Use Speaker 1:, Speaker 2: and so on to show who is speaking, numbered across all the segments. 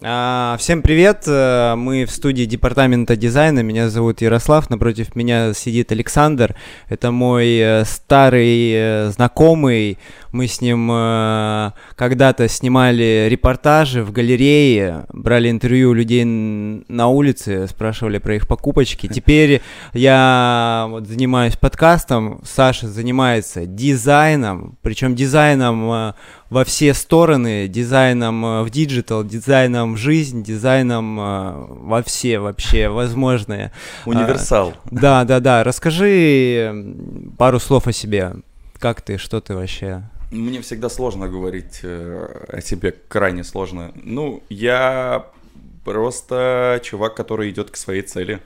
Speaker 1: А, всем привет, э, мы в студии департамента дизайна, меня зовут Ярослав, напротив меня сидит Александр, это мой э, старый э, знакомый, мы с ним когда-то снимали репортажи в галерее, брали интервью у людей на улице, спрашивали про их покупочки, теперь я вот занимаюсь подкастом, Саша занимается дизайном, причем дизайном во все стороны, дизайном э, в digital, дизайном в жизнь, дизайном э, во все вообще возможные.
Speaker 2: Универсал.
Speaker 1: А, да, да, да. Расскажи пару слов о себе. Как ты, что ты вообще?
Speaker 2: Мне всегда сложно говорить э, о себе, крайне сложно. Ну, я просто чувак, который идет к своей цели.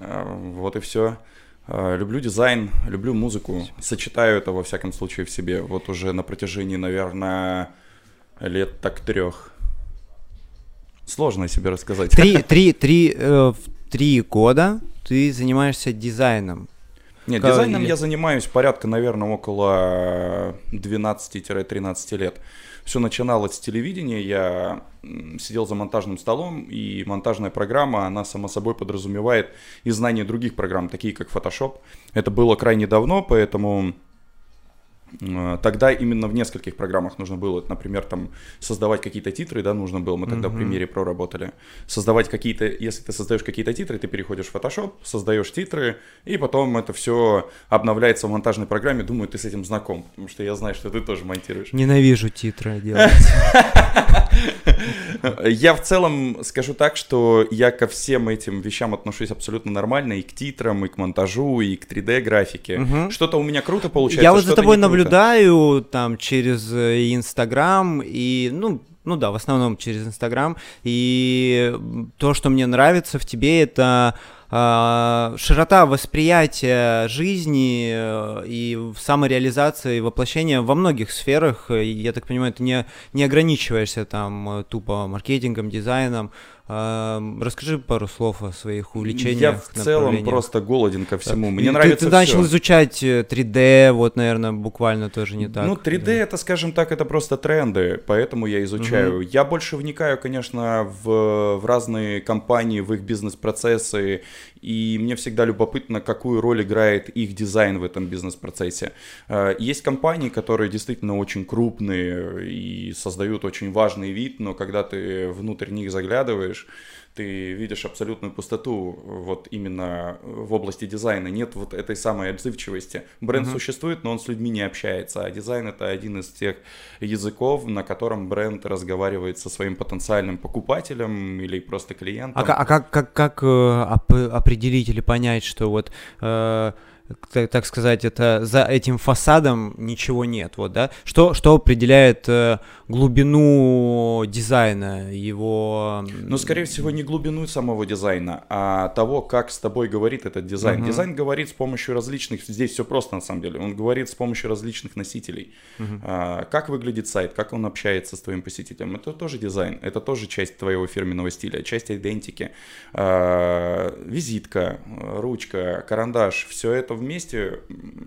Speaker 2: Вот и все. А, люблю дизайн, люблю музыку, сочетаю это во всяком случае в себе. Вот уже на протяжении, наверное, лет так трех. Сложно себе рассказать.
Speaker 1: Три, три, три, э, три года ты занимаешься дизайном.
Speaker 2: Нет, как... дизайном я занимаюсь порядка, наверное, около 12-13 лет. Все начиналось с телевидения, я сидел за монтажным столом, и монтажная программа, она само собой подразумевает и знание других программ, такие как Photoshop. Это было крайне давно, поэтому тогда именно в нескольких программах нужно было, например, там создавать какие-то титры, да, нужно было, мы тогда mm-hmm. в примере проработали. Создавать какие-то, если ты создаешь какие-то титры, ты переходишь в Photoshop, создаешь титры, и потом это все обновляется в монтажной программе. Думаю, ты с этим знаком, потому что я знаю, что ты тоже монтируешь.
Speaker 1: Ненавижу титры делать.
Speaker 2: Я в целом скажу так, что я ко всем этим вещам отношусь абсолютно нормально, и к титрам, и к монтажу, и к 3D-графике. Что-то у меня круто получается,
Speaker 1: Я вот за тобой наблюдаю там через э, Инстаграм, и, ну, ну да, в основном через Инстаграм. И то, что мне нравится в тебе, это э, широта восприятия жизни э, и самореализации, и воплощения во многих сферах. Я так понимаю, ты не, не ограничиваешься там э, тупо маркетингом, дизайном. Расскажи пару слов о своих увлечениях.
Speaker 2: Я в целом просто голоден ко всему. Мне
Speaker 1: ты,
Speaker 2: нравится
Speaker 1: Ты, ты начал изучать 3D, э, вот, наверное, буквально тоже не так.
Speaker 2: Ну, 3D да. это, скажем так, это просто тренды, поэтому я изучаю. Угу. Я больше вникаю, конечно, в, в разные компании, в их бизнес-процессы, и мне всегда любопытно, какую роль играет их дизайн в этом бизнес-процессе. Э, есть компании, которые действительно очень крупные и создают очень важный вид, но когда ты внутрь них заглядываешь, ты видишь абсолютную пустоту вот именно в области дизайна. Нет вот этой самой отзывчивости. Бренд uh-huh. существует, но он с людьми не общается, а дизайн это один из тех языков, на котором бренд разговаривает со своим потенциальным покупателем или просто клиентом.
Speaker 1: А, а как, как, как э, определить или понять, что вот э, так, так сказать, это за этим фасадом ничего нет, вот, да? Что, что определяет э, глубину дизайна, его...
Speaker 2: Ну, скорее всего, не глубину самого дизайна, а того, как с тобой говорит этот дизайн. Uh-huh. Дизайн говорит с помощью различных, здесь все просто на самом деле, он говорит с помощью различных носителей. Uh-huh. А, как выглядит сайт, как он общается с твоим посетителем, это тоже дизайн, это тоже часть твоего фирменного стиля, часть идентики. А, визитка, ручка, карандаш, все это вместе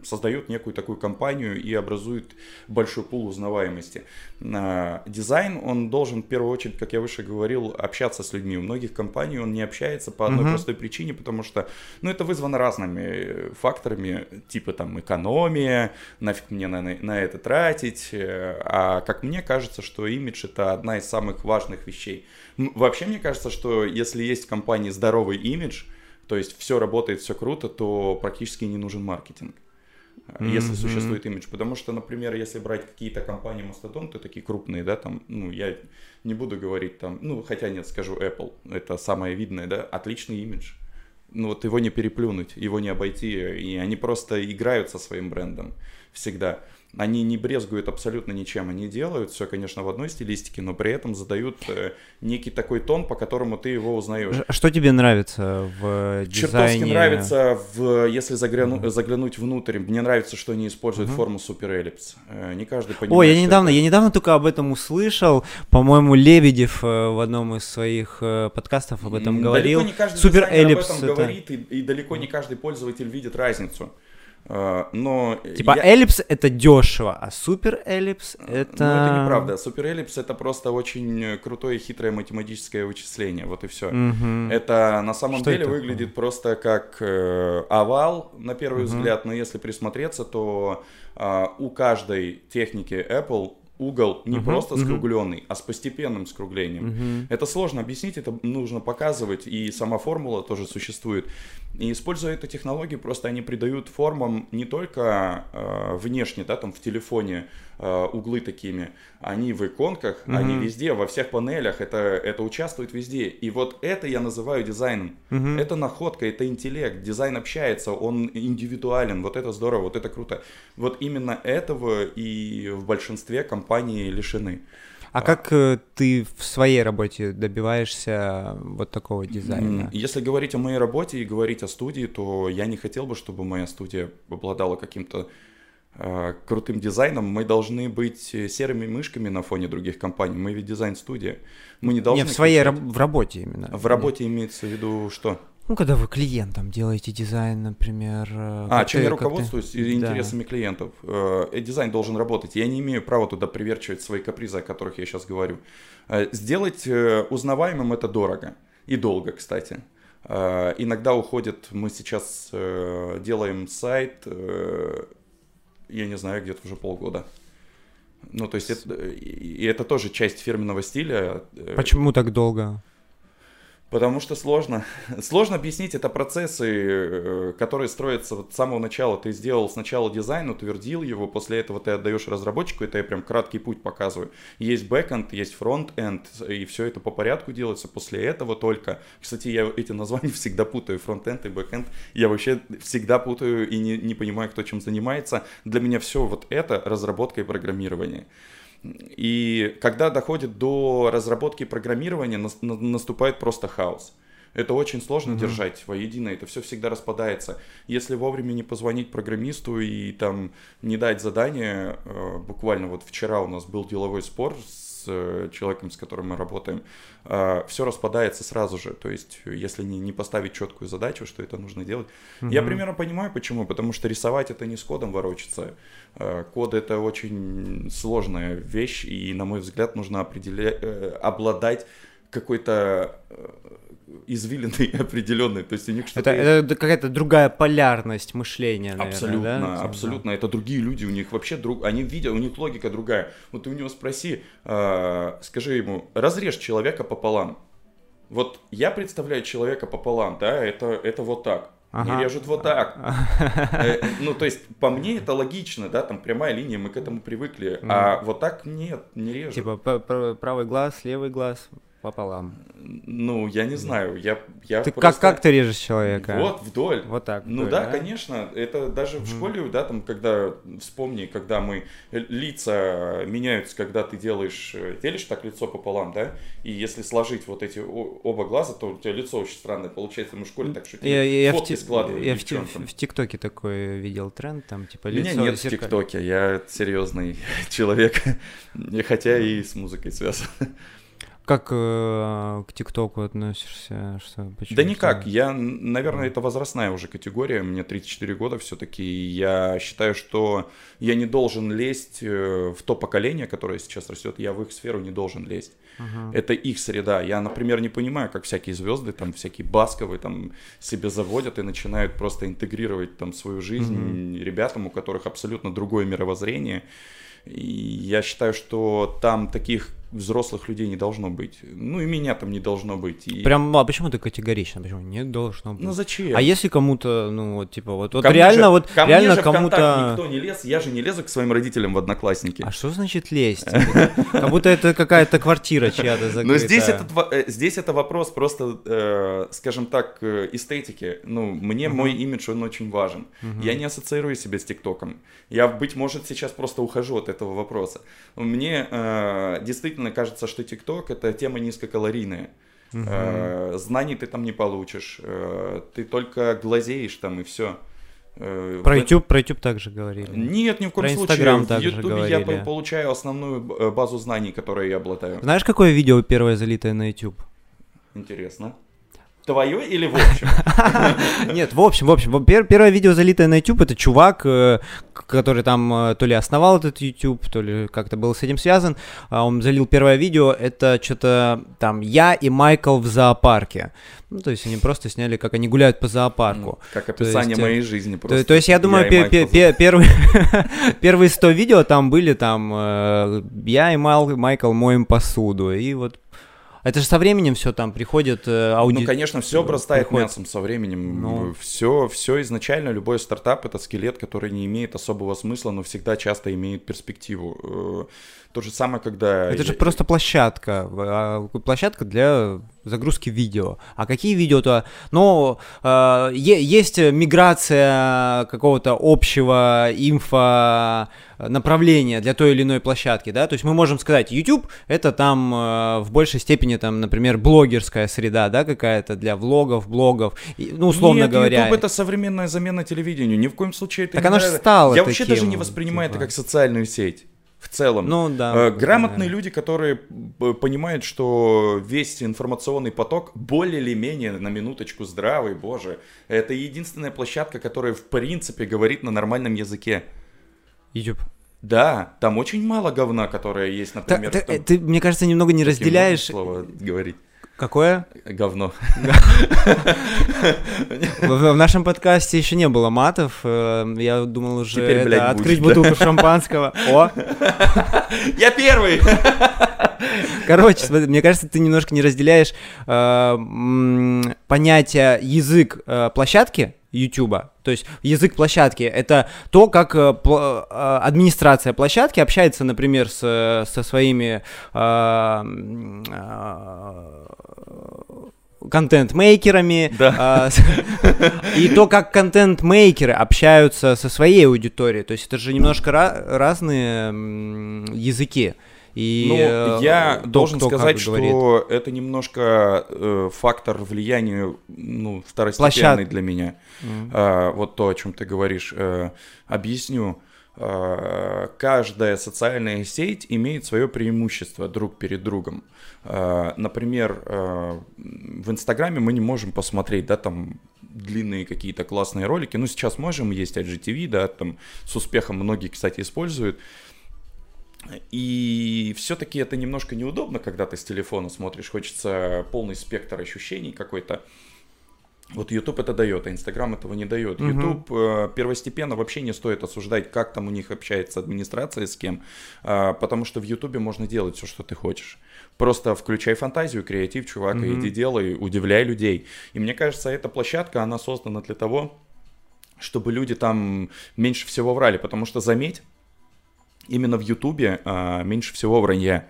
Speaker 2: создают некую такую компанию и образуют большой пул узнаваемости. А, дизайн, он должен в первую очередь, как я выше говорил, общаться с людьми. У многих компаний он не общается по одной uh-huh. простой причине, потому что, ну, это вызвано разными факторами, типа там экономия, нафиг мне на, на это тратить. Э, а как мне кажется, что имидж это одна из самых важных вещей. Вообще мне кажется, что если есть в компании здоровый имидж, то есть все работает, все круто, то практически не нужен маркетинг. Mm-hmm. если существует имидж. Потому что, например, если брать какие-то компании мастодонты, такие крупные, да, там, ну, я не буду говорить там, ну, хотя нет, скажу Apple, это самое видное, да, отличный имидж. Ну, вот его не переплюнуть, его не обойти, и они просто играют со своим брендом всегда они не брезгуют абсолютно ничем, они делают все, конечно, в одной стилистике, но при этом задают э, некий такой тон, по которому ты его узнаешь.
Speaker 1: Что тебе нравится в дизайне?
Speaker 2: Чертовски нравится, в, если загляну, uh-huh. заглянуть внутрь, мне нравится, что они используют uh-huh. форму суперэллипс. Э, не каждый понимает.
Speaker 1: Ой, я недавно, это... я недавно только об этом услышал, по-моему, Лебедев э, в одном из своих подкастов об этом говорил.
Speaker 2: Далеко не каждый Суперэллипс об этом это... говорит, и, и далеко не каждый пользователь видит разницу. А, но
Speaker 1: типа я... эллипс это дешево, а супер эллипс это... Ну,
Speaker 2: это неправда. Супер эллипс это просто очень крутое хитрое математическое вычисление, вот и все. Угу. Это на самом Что деле выглядит такое? просто как э, овал на первый угу. взгляд, но если присмотреться, то э, у каждой техники Apple угол не uh-huh, просто скругленный, uh-huh. а с постепенным скруглением. Uh-huh. Это сложно объяснить, это нужно показывать, и сама формула тоже существует. И используя эту технологию, просто они придают формам не только э, внешне, да, там в телефоне углы такими, они в иконках, mm-hmm. они везде, во всех панелях, это, это участвует везде. И вот это я называю дизайном. Mm-hmm. Это находка, это интеллект, дизайн общается, он индивидуален, вот это здорово, вот это круто. Вот именно этого и в большинстве компаний лишены.
Speaker 1: А как э, ты в своей работе добиваешься вот такого дизайна?
Speaker 2: Если говорить о моей работе и говорить о студии, то я не хотел бы, чтобы моя студия обладала каким-то э, крутым дизайном. Мы должны быть серыми мышками на фоне других компаний. Мы ведь дизайн-студия. Мы не должны...
Speaker 1: Не, в своей раб- в работе именно.
Speaker 2: В работе имеется в виду что?
Speaker 1: Ну, когда вы клиентам делаете дизайн, например. Э,
Speaker 2: а, чем ты, я руководствуюсь ты... интересами да. клиентов. Э, дизайн должен работать. Я не имею права туда приверчивать свои капризы, о которых я сейчас говорю. Э, сделать узнаваемым это дорого. И долго, кстати. Иногда уходит, мы сейчас делаем сайт, я не знаю, где-то уже полгода. Ну, то есть, это, и это тоже часть фирменного стиля.
Speaker 1: Почему так долго?
Speaker 2: Потому что сложно. Сложно объяснить, это процессы, э, которые строятся вот с самого начала. Ты сделал сначала дизайн, утвердил его, после этого ты отдаешь разработчику, это я прям краткий путь показываю. Есть backend, есть front-end, и все это по порядку делается после этого только. Кстати, я эти названия всегда путаю, front-end и backend. Я вообще всегда путаю и не, не понимаю, кто чем занимается. Для меня все вот это разработка и программирование. И когда доходит до разработки программирования, наступает просто хаос. Это очень сложно mm-hmm. держать воедино, это все всегда распадается. Если вовремя не позвонить программисту и там не дать задание, э, буквально вот вчера у нас был деловой спор с э, человеком, с которым мы работаем, э, все распадается сразу же. То есть, если не, не поставить четкую задачу, что это нужно делать. Mm-hmm. Я примерно понимаю, почему. Потому что рисовать это не с кодом ворочаться. Код это очень сложная вещь, и, на мой взгляд, нужно определять, обладать какой-то извилины определенные, то есть у них
Speaker 1: что-то... Это, это какая-то другая полярность мышления, наверное,
Speaker 2: Абсолютно, да? абсолютно, это другие люди, у них вообще друг... Они видят, у них логика другая. Вот ты у него спроси, э, скажи ему, разрежь человека пополам. Вот я представляю человека пополам, да, это, это вот так. Ага. Не режут вот так. Э, ну, то есть, по мне это логично, да, там прямая линия, мы к этому привыкли. А вот так нет, не режут.
Speaker 1: Типа правый глаз, левый глаз, пополам.
Speaker 2: Ну, я не знаю, я, я
Speaker 1: ты просто... как, как ты режешь человека?
Speaker 2: Вот, вдоль.
Speaker 1: Вот так.
Speaker 2: Ну
Speaker 1: вдоль,
Speaker 2: да, да, конечно, это даже в школе, да, там, когда, вспомни, когда мы, лица меняются, когда ты делаешь, делишь так лицо пополам, да, и если сложить вот эти оба глаза, то у тебя лицо очень странное получается, мы в школе так шутили,
Speaker 1: я, я фотки в, складывали Я в, в, в ТикТоке такой видел тренд, там, типа,
Speaker 2: лицо... Меня нет в ТикТоке, я серьезный человек, хотя и с музыкой связан.
Speaker 1: Как э, к ТикТоку относишься? Что,
Speaker 2: да никак. Я, наверное, это возрастная уже категория. Мне 34 года все-таки. Я считаю, что я не должен лезть э, в то поколение, которое сейчас растет. Я в их сферу не должен лезть. Uh-huh. Это их среда. Я, например, не понимаю, как всякие звезды, там всякие басковые, там себе заводят и начинают просто интегрировать там свою жизнь uh-huh. ребятам, у которых абсолютно другое мировоззрение. И я считаю, что там таких взрослых людей не должно быть. Ну и меня там не должно быть. И...
Speaker 1: Прям, а почему ты категорично? Почему не должно быть?
Speaker 2: Ну зачем?
Speaker 1: А если кому-то, ну вот типа вот, вот реально же, вот ко реально кому-то
Speaker 2: никто не лез, я же не лезу к своим родителям в одноклассники.
Speaker 1: А что значит лезть? Как будто это какая-то квартира чья-то закрытая. Но
Speaker 2: здесь это э, здесь это вопрос просто, э, скажем так, э, эстетики. Ну мне мой имидж он очень важен. Я не ассоциирую себя с ТикТоком. Я быть может сейчас просто ухожу от этого вопроса. Мне действительно действительно кажется, что ТикТок это тема низкокалорийная. Угу. знаний ты там не получишь, э, ты только глазеешь там и все.
Speaker 1: Э, про YouTube, про YouTube также говорили.
Speaker 2: Нет, ни в коем про случае. Instagram также в YouTube я получаю основную базу знаний, которые я обладаю.
Speaker 1: Знаешь, какое видео первое залитое на YouTube?
Speaker 2: Интересно. Твое или в общем?
Speaker 1: Нет, в общем, в общем. Первое видео, залитое на YouTube, это чувак, э, который там э, то ли основал этот YouTube, то ли как-то был с этим связан. А он залил первое видео, это что-то там я и Майкл в зоопарке. Ну, то есть они просто сняли, как они гуляют по зоопарку.
Speaker 2: Как описание есть, моей жизни
Speaker 1: просто. То, то есть я думаю, я первые, первые 100 видео там были там э, я и Майкл моем посуду. И вот это же со временем все там приходит э,
Speaker 2: ауди... Ну, конечно, все обрастает приходит... мясом со временем. Ну... Все, все изначально, любой стартап это скелет, который не имеет особого смысла, но всегда часто имеет перспективу. То же самое, когда...
Speaker 1: Это же просто площадка. А, площадка для загрузки видео. А какие видео-то? Ну, э, есть миграция какого-то общего инфо направления для той или иной площадки, да, то есть мы можем сказать, YouTube это там э, в большей степени там, например, блогерская среда, да, какая-то для влогов, блогов, и, ну условно
Speaker 2: Нет,
Speaker 1: говоря.
Speaker 2: YouTube это современная замена телевидению, ни в коем случае это
Speaker 1: так не оно же стало
Speaker 2: Я
Speaker 1: таким,
Speaker 2: вообще даже не воспринимаю типа... это как социальную сеть в целом.
Speaker 1: Ну, да,
Speaker 2: э, Грамотные да. люди, которые понимают, что весь информационный поток более или менее на минуточку здравый, боже, это единственная площадка, которая в принципе говорит на нормальном языке.
Speaker 1: YouTube.
Speaker 2: Да, там очень мало говна, которое есть, например.
Speaker 1: Та, ты, ты, мне кажется, немного не разделяешь.
Speaker 2: Слово говорить.
Speaker 1: Какое?
Speaker 2: Говно.
Speaker 1: В нашем подкасте еще не было матов. Э, я думал уже открыть бутылку шампанского. О!
Speaker 2: Я первый!
Speaker 1: Короче, мне кажется, ты немножко не разделяешь э, понятие язык э, площадки YouTube. То есть язык площадки это то, как администрация площадки общается, например, с, со своими контент-мейкерами,
Speaker 2: да.
Speaker 1: э, и то, как контент-мейкеры общаются со своей аудиторией. То есть это же немножко ra- разные языки. И
Speaker 2: ну, э, я то, должен сказать, что говорит. это немножко э, фактор влияния ну, второстепенный Площад... для меня. Mm. А, вот то, о чем ты говоришь. Э, объясню. А, каждая социальная сеть имеет свое преимущество друг перед другом. А, например, а, в Инстаграме мы не можем посмотреть, да, там длинные какие-то классные ролики. Ну, сейчас можем, есть IGTV, да, там с успехом многие, кстати, используют. И все-таки это немножко неудобно, когда ты с телефона смотришь, хочется полный спектр ощущений какой-то. Вот YouTube это дает, а Instagram этого не дает. Угу. YouTube э, первостепенно вообще не стоит осуждать, как там у них общается администрация с кем, э, потому что в YouTube можно делать все, что ты хочешь. Просто включай фантазию, креатив, чувак, угу. и иди делай, удивляй людей. И мне кажется, эта площадка, она создана для того, чтобы люди там меньше всего врали, потому что заметь, именно в Ютубе а, меньше всего вранья.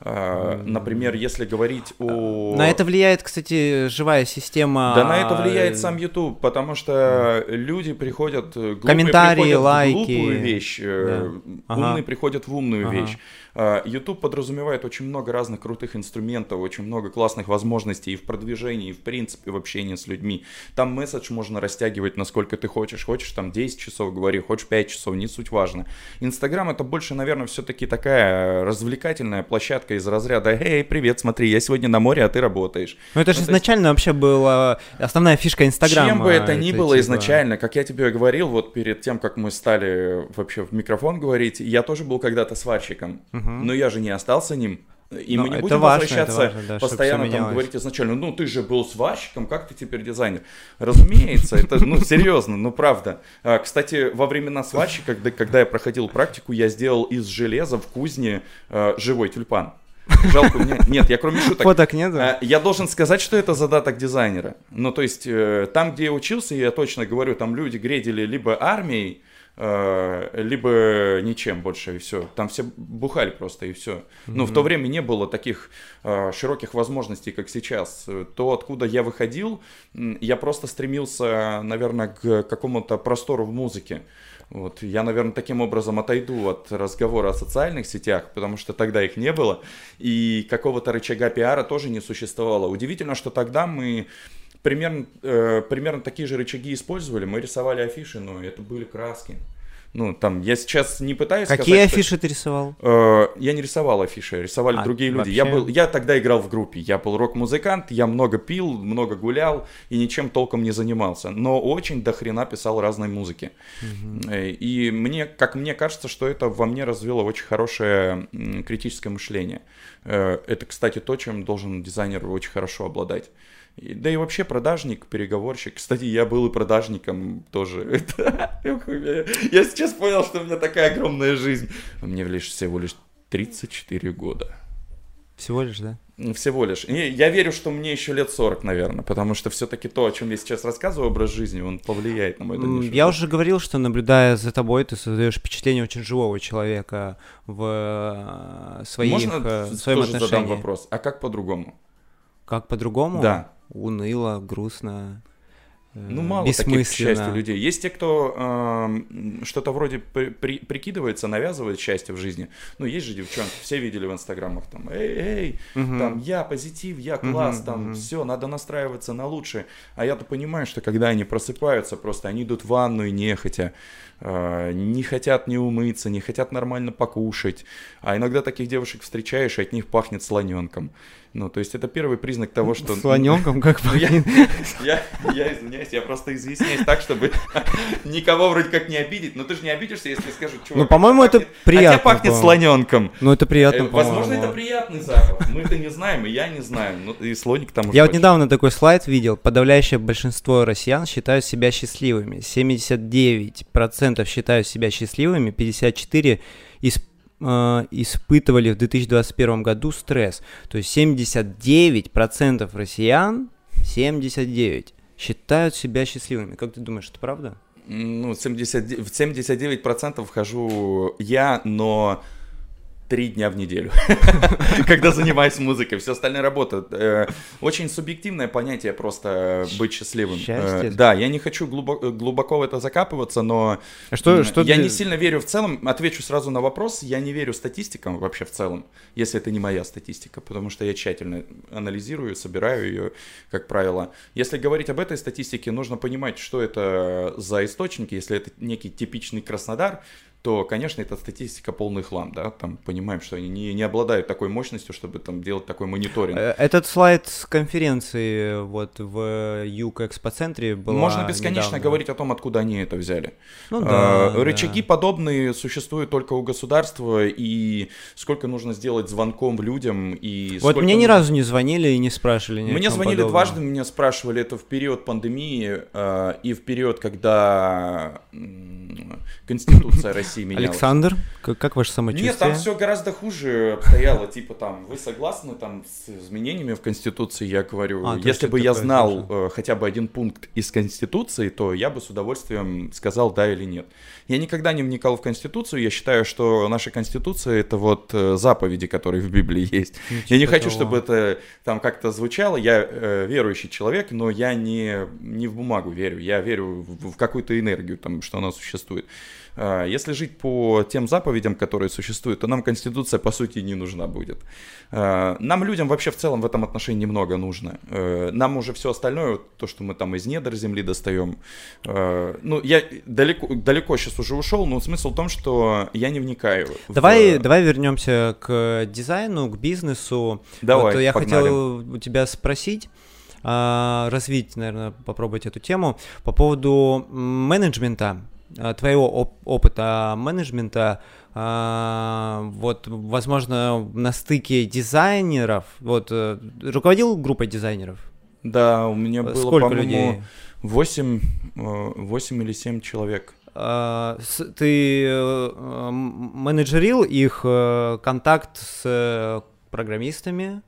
Speaker 2: А, например, если говорить о...
Speaker 1: На это влияет, кстати, живая система...
Speaker 2: Да, на это влияет сам YouTube, потому что люди приходят...
Speaker 1: Комментарии,
Speaker 2: приходят
Speaker 1: лайки.
Speaker 2: В глупую вещь, э, да. умные ага. приходят в умную ага. вещь. А, YouTube подразумевает очень много разных крутых инструментов, очень много классных возможностей и в продвижении, и в принципе в общении с людьми. Там месседж можно растягивать насколько ты хочешь. Хочешь там 10 часов говори, хочешь 5 часов, не суть важно. Инстаграм это больше, наверное, все-таки такая развлекательная площадка из разряда «Эй, привет, смотри, я сегодня на море, а ты работаешь».
Speaker 1: Ну это же ну, изначально есть... вообще была основная фишка Инстаграма.
Speaker 2: Чем бы это, это ни было типа... изначально, как я тебе говорил, вот перед тем, как мы стали вообще в микрофон говорить, я тоже был когда-то сварщиком. Угу. Но я же не остался ним. И Но мы не будем важно, возвращаться важно, да, постоянно там говорить изначально, ну ты же был сварщиком, как ты теперь дизайнер? Разумеется, это, ну серьезно, ну правда. А, кстати, во времена сварщика, когда, когда я проходил практику, я сделал из железа в кузне а, живой тюльпан. Жалко, мне... нет, я кроме шуток.
Speaker 1: Фоток нет?
Speaker 2: А, я должен сказать, что это задаток дизайнера. Ну, то есть, э, там, где я учился, я точно говорю, там люди гредили либо армией, либо ничем больше и все. Там все бухали просто и все. Но mm-hmm. в то время не было таких э, широких возможностей, как сейчас. То, откуда я выходил, я просто стремился, наверное, к какому-то простору в музыке. Вот. Я, наверное, таким образом отойду от разговора о социальных сетях, потому что тогда их не было, и какого-то рычага пиара тоже не существовало. Удивительно, что тогда мы примерно, э, примерно такие же рычаги использовали. Мы рисовали афиши, но это были краски. Ну, там, я сейчас не пытаюсь
Speaker 1: Какие
Speaker 2: сказать,
Speaker 1: афиши
Speaker 2: что...
Speaker 1: ты рисовал?
Speaker 2: Э, я не рисовал афиши, рисовали
Speaker 1: А,
Speaker 2: другие люди.
Speaker 1: вообще?
Speaker 2: Я, был, я тогда играл в группе, я был рок-музыкант, я много пил, много гулял и ничем толком не занимался. Но очень до хрена писал разной музыки. Э, И мне, как мне кажется, что это во мне развило очень хорошее критическое мышление. Э, Это, кстати, то, чем должен дизайнер очень хорошо обладать. И- Да и вообще продажник, переговорщик. Кстати, я был и продажником тоже. Я сейчас понял, что у меня такая огромная жизнь. Мне лишь всего лишь 34 года.
Speaker 1: Всего лишь, да?
Speaker 2: Всего лишь. И я верю, что мне еще лет 40, наверное, потому что все-таки то, о чем я сейчас рассказываю, образ жизни, он повлияет на мой дальнейший
Speaker 1: Я уже говорил, что наблюдая за тобой, ты создаешь впечатление очень живого человека в э, своих,
Speaker 2: Можно
Speaker 1: э, в
Speaker 2: тоже
Speaker 1: своем
Speaker 2: задам
Speaker 1: отношении.
Speaker 2: вопрос? А как по-другому?
Speaker 1: Как по-другому?
Speaker 2: Да.
Speaker 1: Уныло, грустно. э,
Speaker 2: Ну, мало таких, к счастью, людей. Есть те, кто эм, что-то вроде при- при- прикидывается, навязывает счастье в жизни. Ну, есть же девчонки, все видели в инстаграмах, там, эй, эй,
Speaker 1: Мгм.
Speaker 2: там, я позитив, я класс,
Speaker 1: Мгм,
Speaker 2: там,
Speaker 1: мгм.
Speaker 2: все, надо настраиваться на лучшее. А я-то понимаю, что когда они просыпаются, просто они идут в ванную нехотя, э, не хотят не умыться, не хотят нормально покушать. А иногда таких девушек встречаешь, и от них пахнет слоненком. Ну, то есть это первый признак того, что...
Speaker 1: Слоненком, как
Speaker 2: Ну, я,
Speaker 1: пахнет.
Speaker 2: я, я извиняюсь, я просто изъясняюсь так, чтобы никого вроде как не обидеть. Но ты же не обидишься, если скажут, чувак.
Speaker 1: Ну, по-моему, это
Speaker 2: пахнет-
Speaker 1: приятно,
Speaker 2: А тебе пахнет слоненком.
Speaker 1: Ну, это приятно,
Speaker 2: Э, Возможно, это приятный запах. Мы это не знаем, и я не знаю. Ну, и слоник там
Speaker 1: Я вот недавно такой слайд видел. Подавляющее большинство россиян считают себя счастливыми. 79% считают себя счастливыми, 54% исп- э, испытывали в 2021 году стресс. То есть 79% россиян, 79, считают себя счастливыми. Как ты думаешь, это правда?
Speaker 2: Ну, 79, в 79% вхожу я, но три дня в неделю, когда занимаюсь музыкой. Все остальное работа. Э, Очень субъективное понятие просто э, быть счастливым. Э, Да, я не хочу глубоко, глубоко в это закапываться, но
Speaker 1: А
Speaker 2: я не сильно верю в целом. Отвечу сразу на вопрос. Я не верю статистикам вообще в целом, если это не моя статистика, потому что я тщательно анализирую, собираю ее, как правило. Если говорить об этой статистике, нужно понимать, что это за источники. Если это некий типичный Краснодар, то, конечно, эта статистика полный хлам, да, там понимаем, что они не, не обладают такой мощностью, чтобы там делать такой мониторинг.
Speaker 1: Э, Этот слайд с конференции вот в Юг Экспоцентре был.
Speaker 2: Можно бесконечно говорить о том, откуда они это взяли.
Speaker 1: Ну
Speaker 2: А,
Speaker 1: да, да.
Speaker 2: Рычаги подобные существуют только у государства, и сколько нужно сделать звонком людям, и
Speaker 1: Вот мне ни
Speaker 2: нужно-
Speaker 1: разу не звонили и не спрашивали. ни
Speaker 2: Мне звонили
Speaker 1: подобном.
Speaker 2: дважды, меня спрашивали это в период пандемии э, и в период, когда Конституция России менялась.
Speaker 1: Александр, как, как ваше самочувствие?
Speaker 2: Нет, там все гораздо хуже обстояло. Типа там, вы согласны там с изменениями в Конституции? Я говорю,
Speaker 1: А,
Speaker 2: если бы я знал э, хотя бы один пункт из Конституции, то я бы с удовольствием сказал да или нет. Я никогда не вникал в Конституцию. Я считаю, что наша Конституция это вот э, заповеди, которые в Библии есть.
Speaker 1: Ну,
Speaker 2: Я не
Speaker 1: типа
Speaker 2: хочу, чтобы это там как-то звучало. Я э, верующий человек, но я не, не в бумагу верю. Я верю в, в какую-то энергию, там, что она существует. А, Если жить по тем заповедям, которые существуют, то нам Конституция, по сути, не нужна будет. А, Нам, людям, вообще в целом в этом отношении немного нужно. Э, Нам уже все остальное, то, что мы там из недр земли достаем. э, Ну, я далеко, далеко сейчас уже ушел, но смысл в том, что я не вникаю. в-
Speaker 1: Давай, давай вернемся к дизайну, к бизнесу.
Speaker 2: Давай,
Speaker 1: вот я
Speaker 2: погнали.
Speaker 1: хотел у тебя спросить, а, развить, наверное, попробовать эту тему по поводу менеджмента, твоего оп- опыта менеджмента. а, Вот, возможно, на стыке дизайнеров. Вот, э, руководил группой дизайнеров?
Speaker 2: Да, у меня было,
Speaker 1: Сколько
Speaker 2: по-моему,
Speaker 1: людей?
Speaker 2: 8, 8 или 7 человек.
Speaker 1: А, с- Ты э, менеджерил их э, контакт с э, программистами?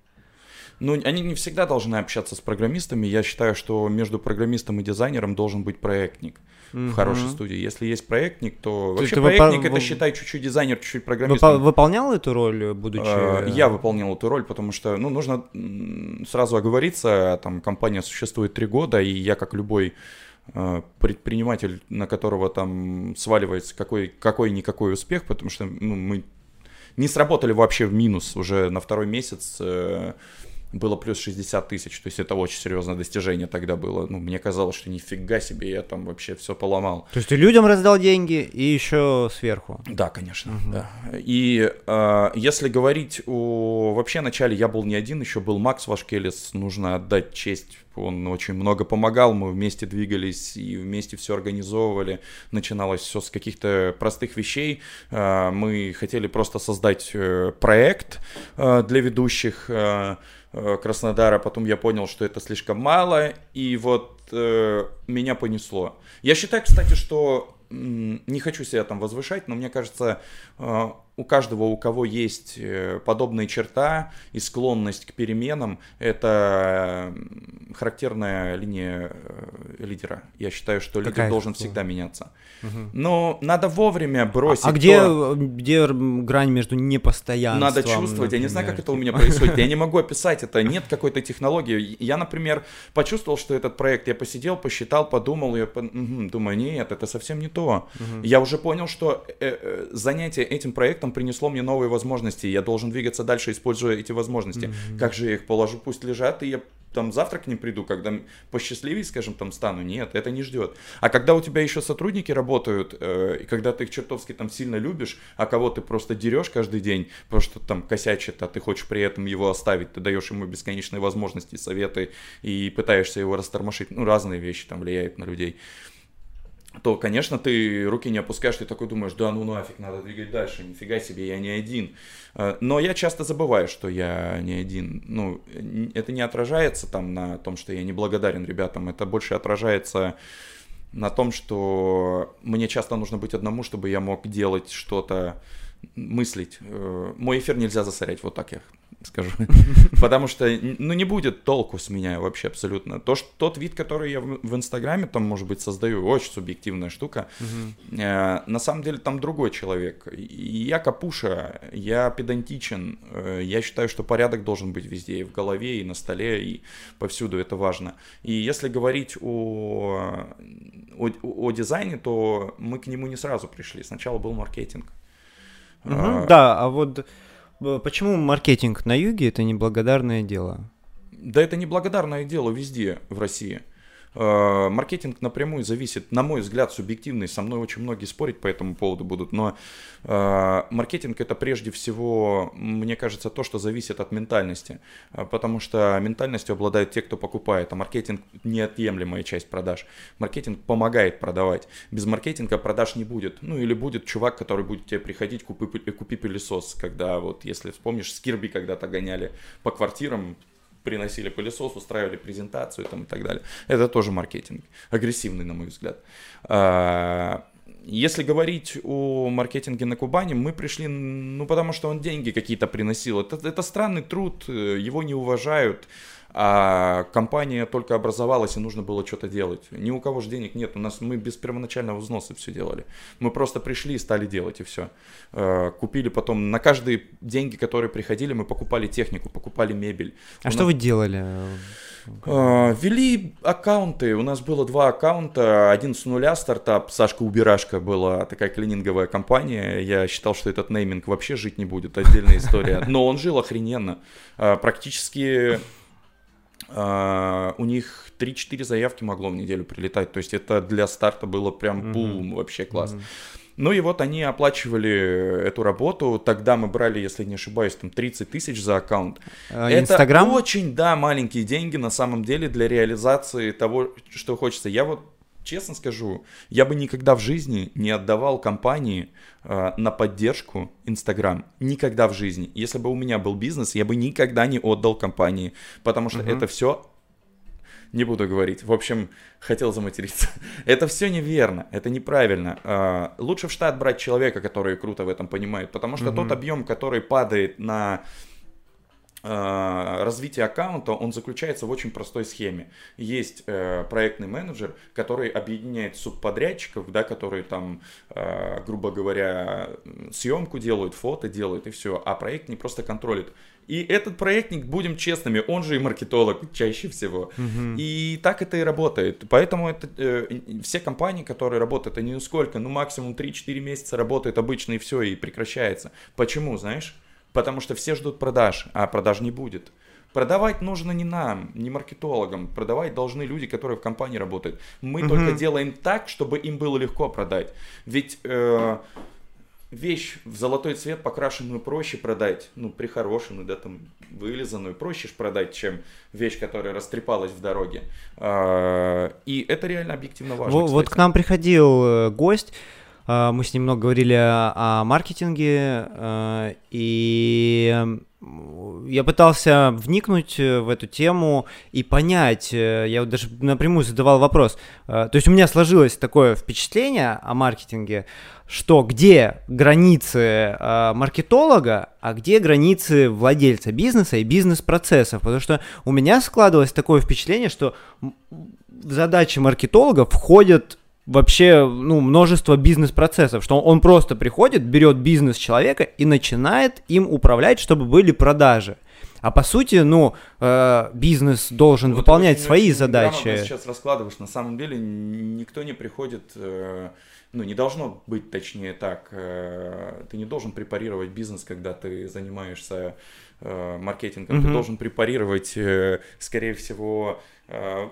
Speaker 2: Ну, они не всегда должны общаться с программистами. Я считаю, что между программистом и дизайнером должен быть проектник в хорошей студии. Если есть проектник, то
Speaker 1: То
Speaker 2: вообще
Speaker 1: ты выпо-
Speaker 2: проектник это
Speaker 1: вы-
Speaker 2: считай чуть-чуть дизайнер, чуть-чуть программист.
Speaker 1: Выпол- выполнял эту роль, будучи...
Speaker 2: Э, Я выполнял эту роль, потому что, ну, нужно сразу оговориться, там, компания существует три года, и я, как любой э, предприниматель, на которого там сваливается какой, какой-никакой успех, потому что ну, мы не сработали вообще в минус уже на второй месяц, э, было плюс 60 тысяч, то есть это очень серьезное достижение тогда было. Ну, мне казалось, что нифига себе, я там вообще все поломал.
Speaker 1: То есть ты людям раздал деньги и еще сверху?
Speaker 2: Да, конечно, угу. да. И э, если говорить о вообще начале, я был не один, еще был Макс Вашкелес, нужно отдать честь он очень много помогал, мы вместе двигались и вместе все организовывали. Начиналось все с каких-то простых вещей. Э, мы хотели просто создать э, проект э, для ведущих Краснодара, потом я понял, что это слишком мало, и вот э, меня понесло. Я считаю, кстати, что не хочу себя там возвышать, но мне кажется, э, у каждого, у кого есть э, подобная черта и склонность к переменам, это характерная линия лидера. Я считаю, что лидер Какая должен всегда меняться. Угу. Но надо вовремя бросить.
Speaker 1: А, а где, то... где грань между непостоянством?
Speaker 2: Надо чувствовать. Например. Я не знаю, как это у меня происходит. Я не могу описать это. Нет какой-то технологии. Я, например, почувствовал, что этот проект, я посидел, посчитал, подумал, я думаю, нет, это совсем не то. Угу. Я уже понял, что э, э, занятие этим проектом принесло мне новые возможности. Я должен двигаться дальше, используя эти возможности. Угу. Как же я их положу? Пусть лежат, и я там завтра к ним приду, когда посчастливее, скажем, там стану. Нет, это не ждет. А когда у тебя еще сотрудники работают, э, и когда ты их чертовски там сильно любишь, а кого ты просто дерешь каждый день, потому что там косячит, а ты хочешь при этом его оставить, ты даешь ему бесконечные возможности, советы и пытаешься его растормошить. Ну, разные вещи там влияют на людей то, конечно, ты руки не опускаешь, ты такой думаешь, да ну нафиг, надо двигать дальше, нифига себе, я не один. Э, но я часто забываю, что я не один. Ну, это не отражается там на том, что я не благодарен ребятам, это больше отражается на том, что мне часто нужно быть одному, чтобы я мог делать что-то, мыслить. Э, мой эфир нельзя засорять, вот так я скажу. Потому что, ну, не будет толку с меня вообще абсолютно. То, что, тот вид, который я в, в Инстаграме, там, может быть, создаю, очень субъективная штука. Э, на самом деле, там другой человек. Я капуша, я педантичен. Э, я считаю, что порядок должен быть везде, и в голове, и на столе, и повсюду. Это важно. И если говорить о, о, о дизайне, то мы к нему не сразу пришли. Сначала был маркетинг.
Speaker 1: Угу, а, да, а вот Почему маркетинг на юге это неблагодарное дело?
Speaker 2: Да это неблагодарное дело везде в России. Э, маркетинг напрямую зависит, на мой взгляд, субъективный, со мной очень многие спорить по этому поводу будут, но э, маркетинг это прежде всего, мне кажется, то, что зависит от ментальности, э, потому что ментальностью обладают те, кто покупает, а маркетинг неотъемлемая часть продаж. Маркетинг помогает продавать, без маркетинга продаж не будет, ну или будет чувак, который будет тебе приходить, купи, купи пылесос, когда вот, если вспомнишь, Скирби когда-то гоняли по квартирам, приносили пылесос, устраивали презентацию там, и так далее. Это тоже маркетинг, агрессивный, на мой взгляд. А, если говорить о маркетинге на Кубани, мы пришли, ну, потому что он деньги какие-то приносил. Это, это странный труд, его не уважают а компания только образовалась и нужно было что-то делать. Ни у кого же денег нет, у нас мы без первоначального взноса все делали. Мы просто пришли и стали делать и все. Э, купили потом на каждые деньги, которые приходили, мы покупали технику, покупали мебель.
Speaker 1: А у что нас... вы делали?
Speaker 2: Uh, вели аккаунты. У нас было два аккаунта. Один с нуля стартап. Сашка Убирашка была такая клининговая компания. Я считал, что этот нейминг вообще жить не будет. Отдельная история. Но он жил охрененно. Uh, практически Uh, у них 3-4 заявки могло в неделю прилетать. То есть это для старта было прям бум, mm-hmm. вообще класс. Mm-hmm. Ну и вот они оплачивали эту работу. Тогда мы брали, если не ошибаюсь, там 30 тысяч за аккаунт.
Speaker 1: А, Инстаграм?
Speaker 2: Это очень, да, маленькие деньги на самом деле для реализации того, что хочется. Я вот честно скажу, я бы никогда в жизни не отдавал компании э, на поддержку Инстаграм. Никогда в жизни. Если бы у меня был бизнес, я бы никогда не отдал компании, потому что uh-huh. это все не буду говорить. В общем, хотел заматериться. это все неверно, это неправильно. Э, лучше в штат брать человека, который круто в этом понимает, потому что uh-huh. тот объем, который падает на Э, развитие аккаунта, он заключается в очень простой схеме. Есть э, проектный менеджер, который объединяет субподрядчиков, да, которые там, э, грубо говоря, съемку делают, фото делают и все, а проект не просто контролит. И этот проектник, будем честными, он же и маркетолог чаще всего. Угу. И так это и работает. Поэтому это, э, все компании, которые работают, они сколько, ну максимум 3-4 месяца работают обычно и все, и прекращается. Почему, знаешь? Потому что все ждут продаж, а продаж не будет. Продавать нужно не нам, не маркетологам. Продавать должны люди, которые в компании работают. Мы mm-hmm. только делаем так, чтобы им было легко продать. Ведь э, вещь в золотой цвет покрашенную проще продать, ну, прихорошенную, да, там, вылизанную, проще продать, чем вещь, которая растрепалась в дороге. А, и это реально объективно важно.
Speaker 1: Вот, вот к нам приходил э, гость, мы с ним много говорили о, маркетинге, а, и я пытался вникнуть в эту тему и понять, э, я вот даже напрямую задавал вопрос. То есть у меня сложилось такое впечатление о маркетинге, что где границы э, маркетолога, а где границы владельца бизнеса и бизнес-процессов. Потому что у меня складывалось такое впечатление, что в задачи маркетолога входят вообще ну, множество бизнес-процессов, что он просто приходит, берет бизнес человека и начинает им управлять, чтобы были продажи. А по сути, ну, э, бизнес должен вот выполнять очень, свои очень задачи. Ты
Speaker 2: сейчас раскладываешь. На самом деле никто не приходит э, ну, не должно быть, точнее так, э, ты не должен препарировать бизнес, когда ты занимаешься э, маркетингом, mm-hmm. ты должен препарировать, э, скорее всего,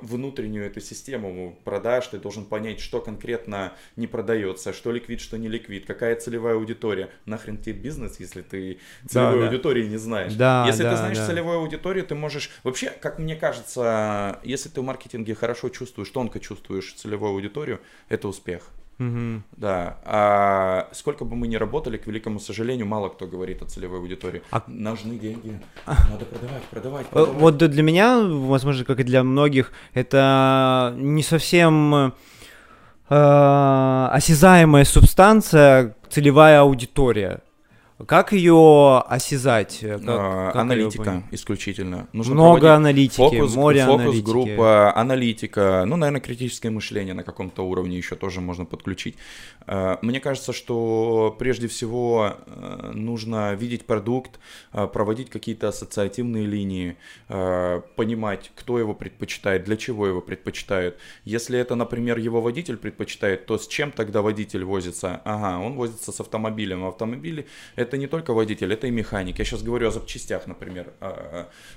Speaker 2: внутреннюю эту систему продаж, ты должен понять, что конкретно не продается, что ликвид, что не ликвид, какая целевая аудитория. Нахрен тебе бизнес, если ты целевой да, аудитории да. не знаешь. Да, если да, ты знаешь да. целевую аудиторию, ты можешь... Вообще, как мне кажется, если ты в маркетинге хорошо чувствуешь, тонко чувствуешь целевую аудиторию, это успех. Угу. Да. А сколько бы мы ни работали, к великому сожалению, мало кто говорит о целевой аудитории. А... Нужны деньги. Надо продавать, продавать,
Speaker 1: э, продавать. Вот для меня, возможно, как и для многих, это не совсем э, осязаемая субстанция, целевая аудитория. Как ее осязать? Как,
Speaker 2: а, как аналитика ее... исключительно.
Speaker 1: Нужно Много аналитики, фокус, море
Speaker 2: фокус аналитики. группа, аналитика, ну, наверное, критическое мышление на каком-то уровне еще тоже можно подключить. А, мне кажется, что прежде всего э, нужно видеть продукт, проводить какие-то ассоциативные линии, понимать, кто его предпочитает, для чего его предпочитают. Если это, например, его водитель предпочитает, то с чем тогда водитель возится? Ага, он возится с автомобилем. Автомобили это это не только водитель, это и механик. Я сейчас говорю о запчастях, например,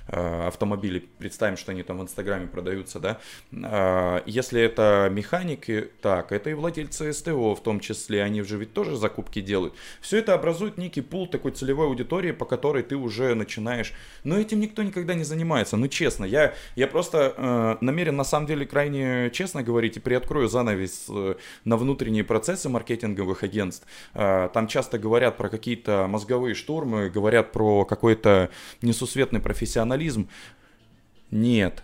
Speaker 2: автомобилей. Представим, что они там в Инстаграме продаются, да. А, если это механики, так, это и владельцы СТО в том числе, они же ведь тоже закупки делают. Все это образует некий пул такой целевой аудитории, по которой ты уже начинаешь. Но этим никто никогда не занимается. Ну, честно, я, я просто э, намерен на самом деле крайне честно говорить и приоткрою занавес э, на внутренние процессы маркетинговых агентств. Там часто говорят про какие-то мозговые штурмы, говорят про какой-то несусветный профессионализм. Нет,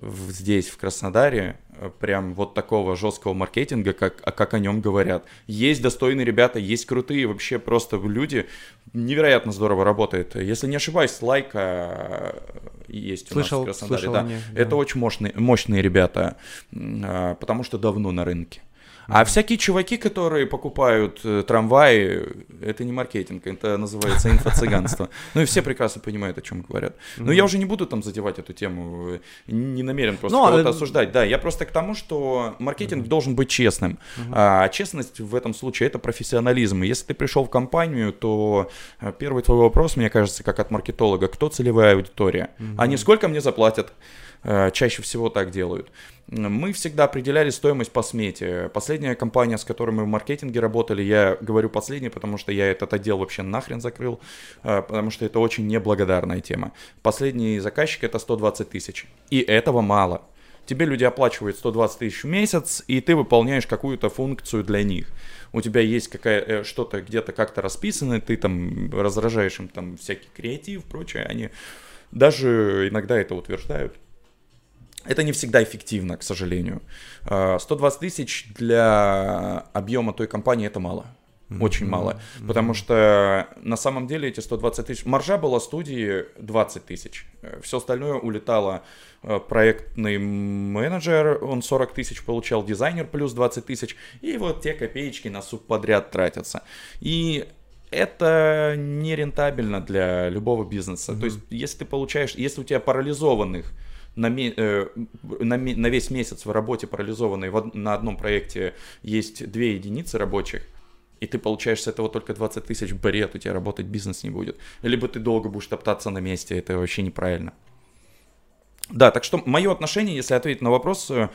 Speaker 2: здесь, в Краснодаре, э, прям вот такого жесткого маркетинга, как, а как о нем говорят. Есть достойные ребята, есть крутые вообще просто люди. Невероятно здорово работает. Если не ошибаюсь, лайка э, есть слышал, у нас в Краснодаре. Слышал да. Них, да. Это очень мощные, мощные ребята, а, потому что давно на рынке. А всякие чуваки, которые покупают э, трамваи, это не маркетинг, это называется инфо-цыганство. Ну и все прекрасно понимают, о чем говорят. Но я уже не буду там задевать эту тему, э, не намерен просто ну, кого-то э, осуждать. Да, я просто к тому, что маркетинг должен быть честным. А честность в этом случае это профессионализм. И если ты пришел в компанию, то первый твой вопрос, мне кажется, как от маркетолога, кто целевая аудитория? А не сколько мне заплатят? Чаще всего так делают мы всегда определяли стоимость по смете. Последняя компания, с которой мы в маркетинге работали, я говорю последняя, потому что я этот отдел вообще нахрен закрыл, э, потому что это очень неблагодарная тема. Последний заказчик это 120 тысяч. И этого мало. Тебе люди оплачивают 120 тысяч в месяц, и ты выполняешь какую-то функцию для них. У тебя есть какая э, что-то где-то как-то расписано, ты там разражаешь им там всякий креатив, прочее. Они даже иногда это утверждают. Это не всегда эффективно, к сожалению. 120 а, тысяч для объема той компании это мало. Очень mm-hmm. мало. Потому что на самом деле эти 120 тысяч... Маржа была студии 20 тысяч. Все остальное улетало э, проектный менеджер, он 40 тысяч получал, дизайнер плюс 20 тысяч. И вот те копеечки на суп подряд тратятся. И это нерентабельно для любого бизнеса. Mm-hmm. То есть, если ты получаешь, если у тебя парализованных на, э, на, на весь месяц в работе парализованной в, на одном проекте есть две единицы рабочих, и ты получаешь с этого только 20 тысяч, бред, у тебя работать бизнес не будет. Либо ты долго будешь топтаться на месте, это вообще неправильно. Да, так что мое отношение, если ответить на вопрос, э,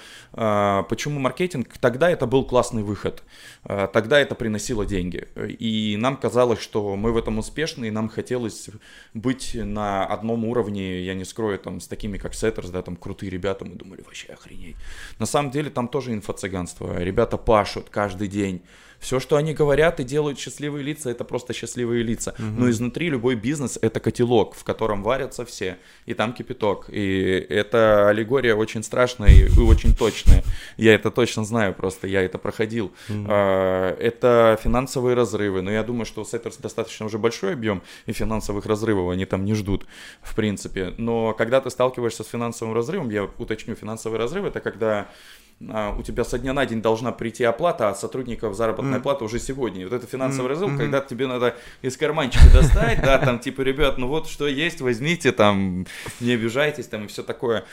Speaker 2: почему маркетинг, тогда это был классный выход, э, тогда это приносило деньги. И нам казалось, что мы в этом успешны, и нам хотелось быть на одном уровне, я не скрою, там, с такими как Сеттерс, да, там, крутые ребята, мы думали, вообще охренеть. На самом деле там тоже инфо-цыганство, ребята пашут каждый день, все, что они говорят и делают счастливые лица, это просто счастливые лица. Угу. Но изнутри любой бизнес это котелок, в котором варятся все, и там кипяток. И это аллегория очень страшная и, очень точная. Я это точно знаю, просто я это проходил. Угу. Это финансовые разрывы. Но я думаю, что у Сеттерс достаточно уже большой объем, и финансовых разрывов они там не ждут, в принципе. Но когда ты сталкиваешься с финансовым разрывом, я уточню, финансовый разрыв это когда у тебя со дня на день должна прийти оплата, а сотрудников заработная mm. плата уже сегодня. И вот это финансовый mm. разрыв, mm-hmm. когда тебе надо из карманчика достать, да, там типа, ребят, ну вот что есть, возьмите, там, не обижайтесь, там, и все такое.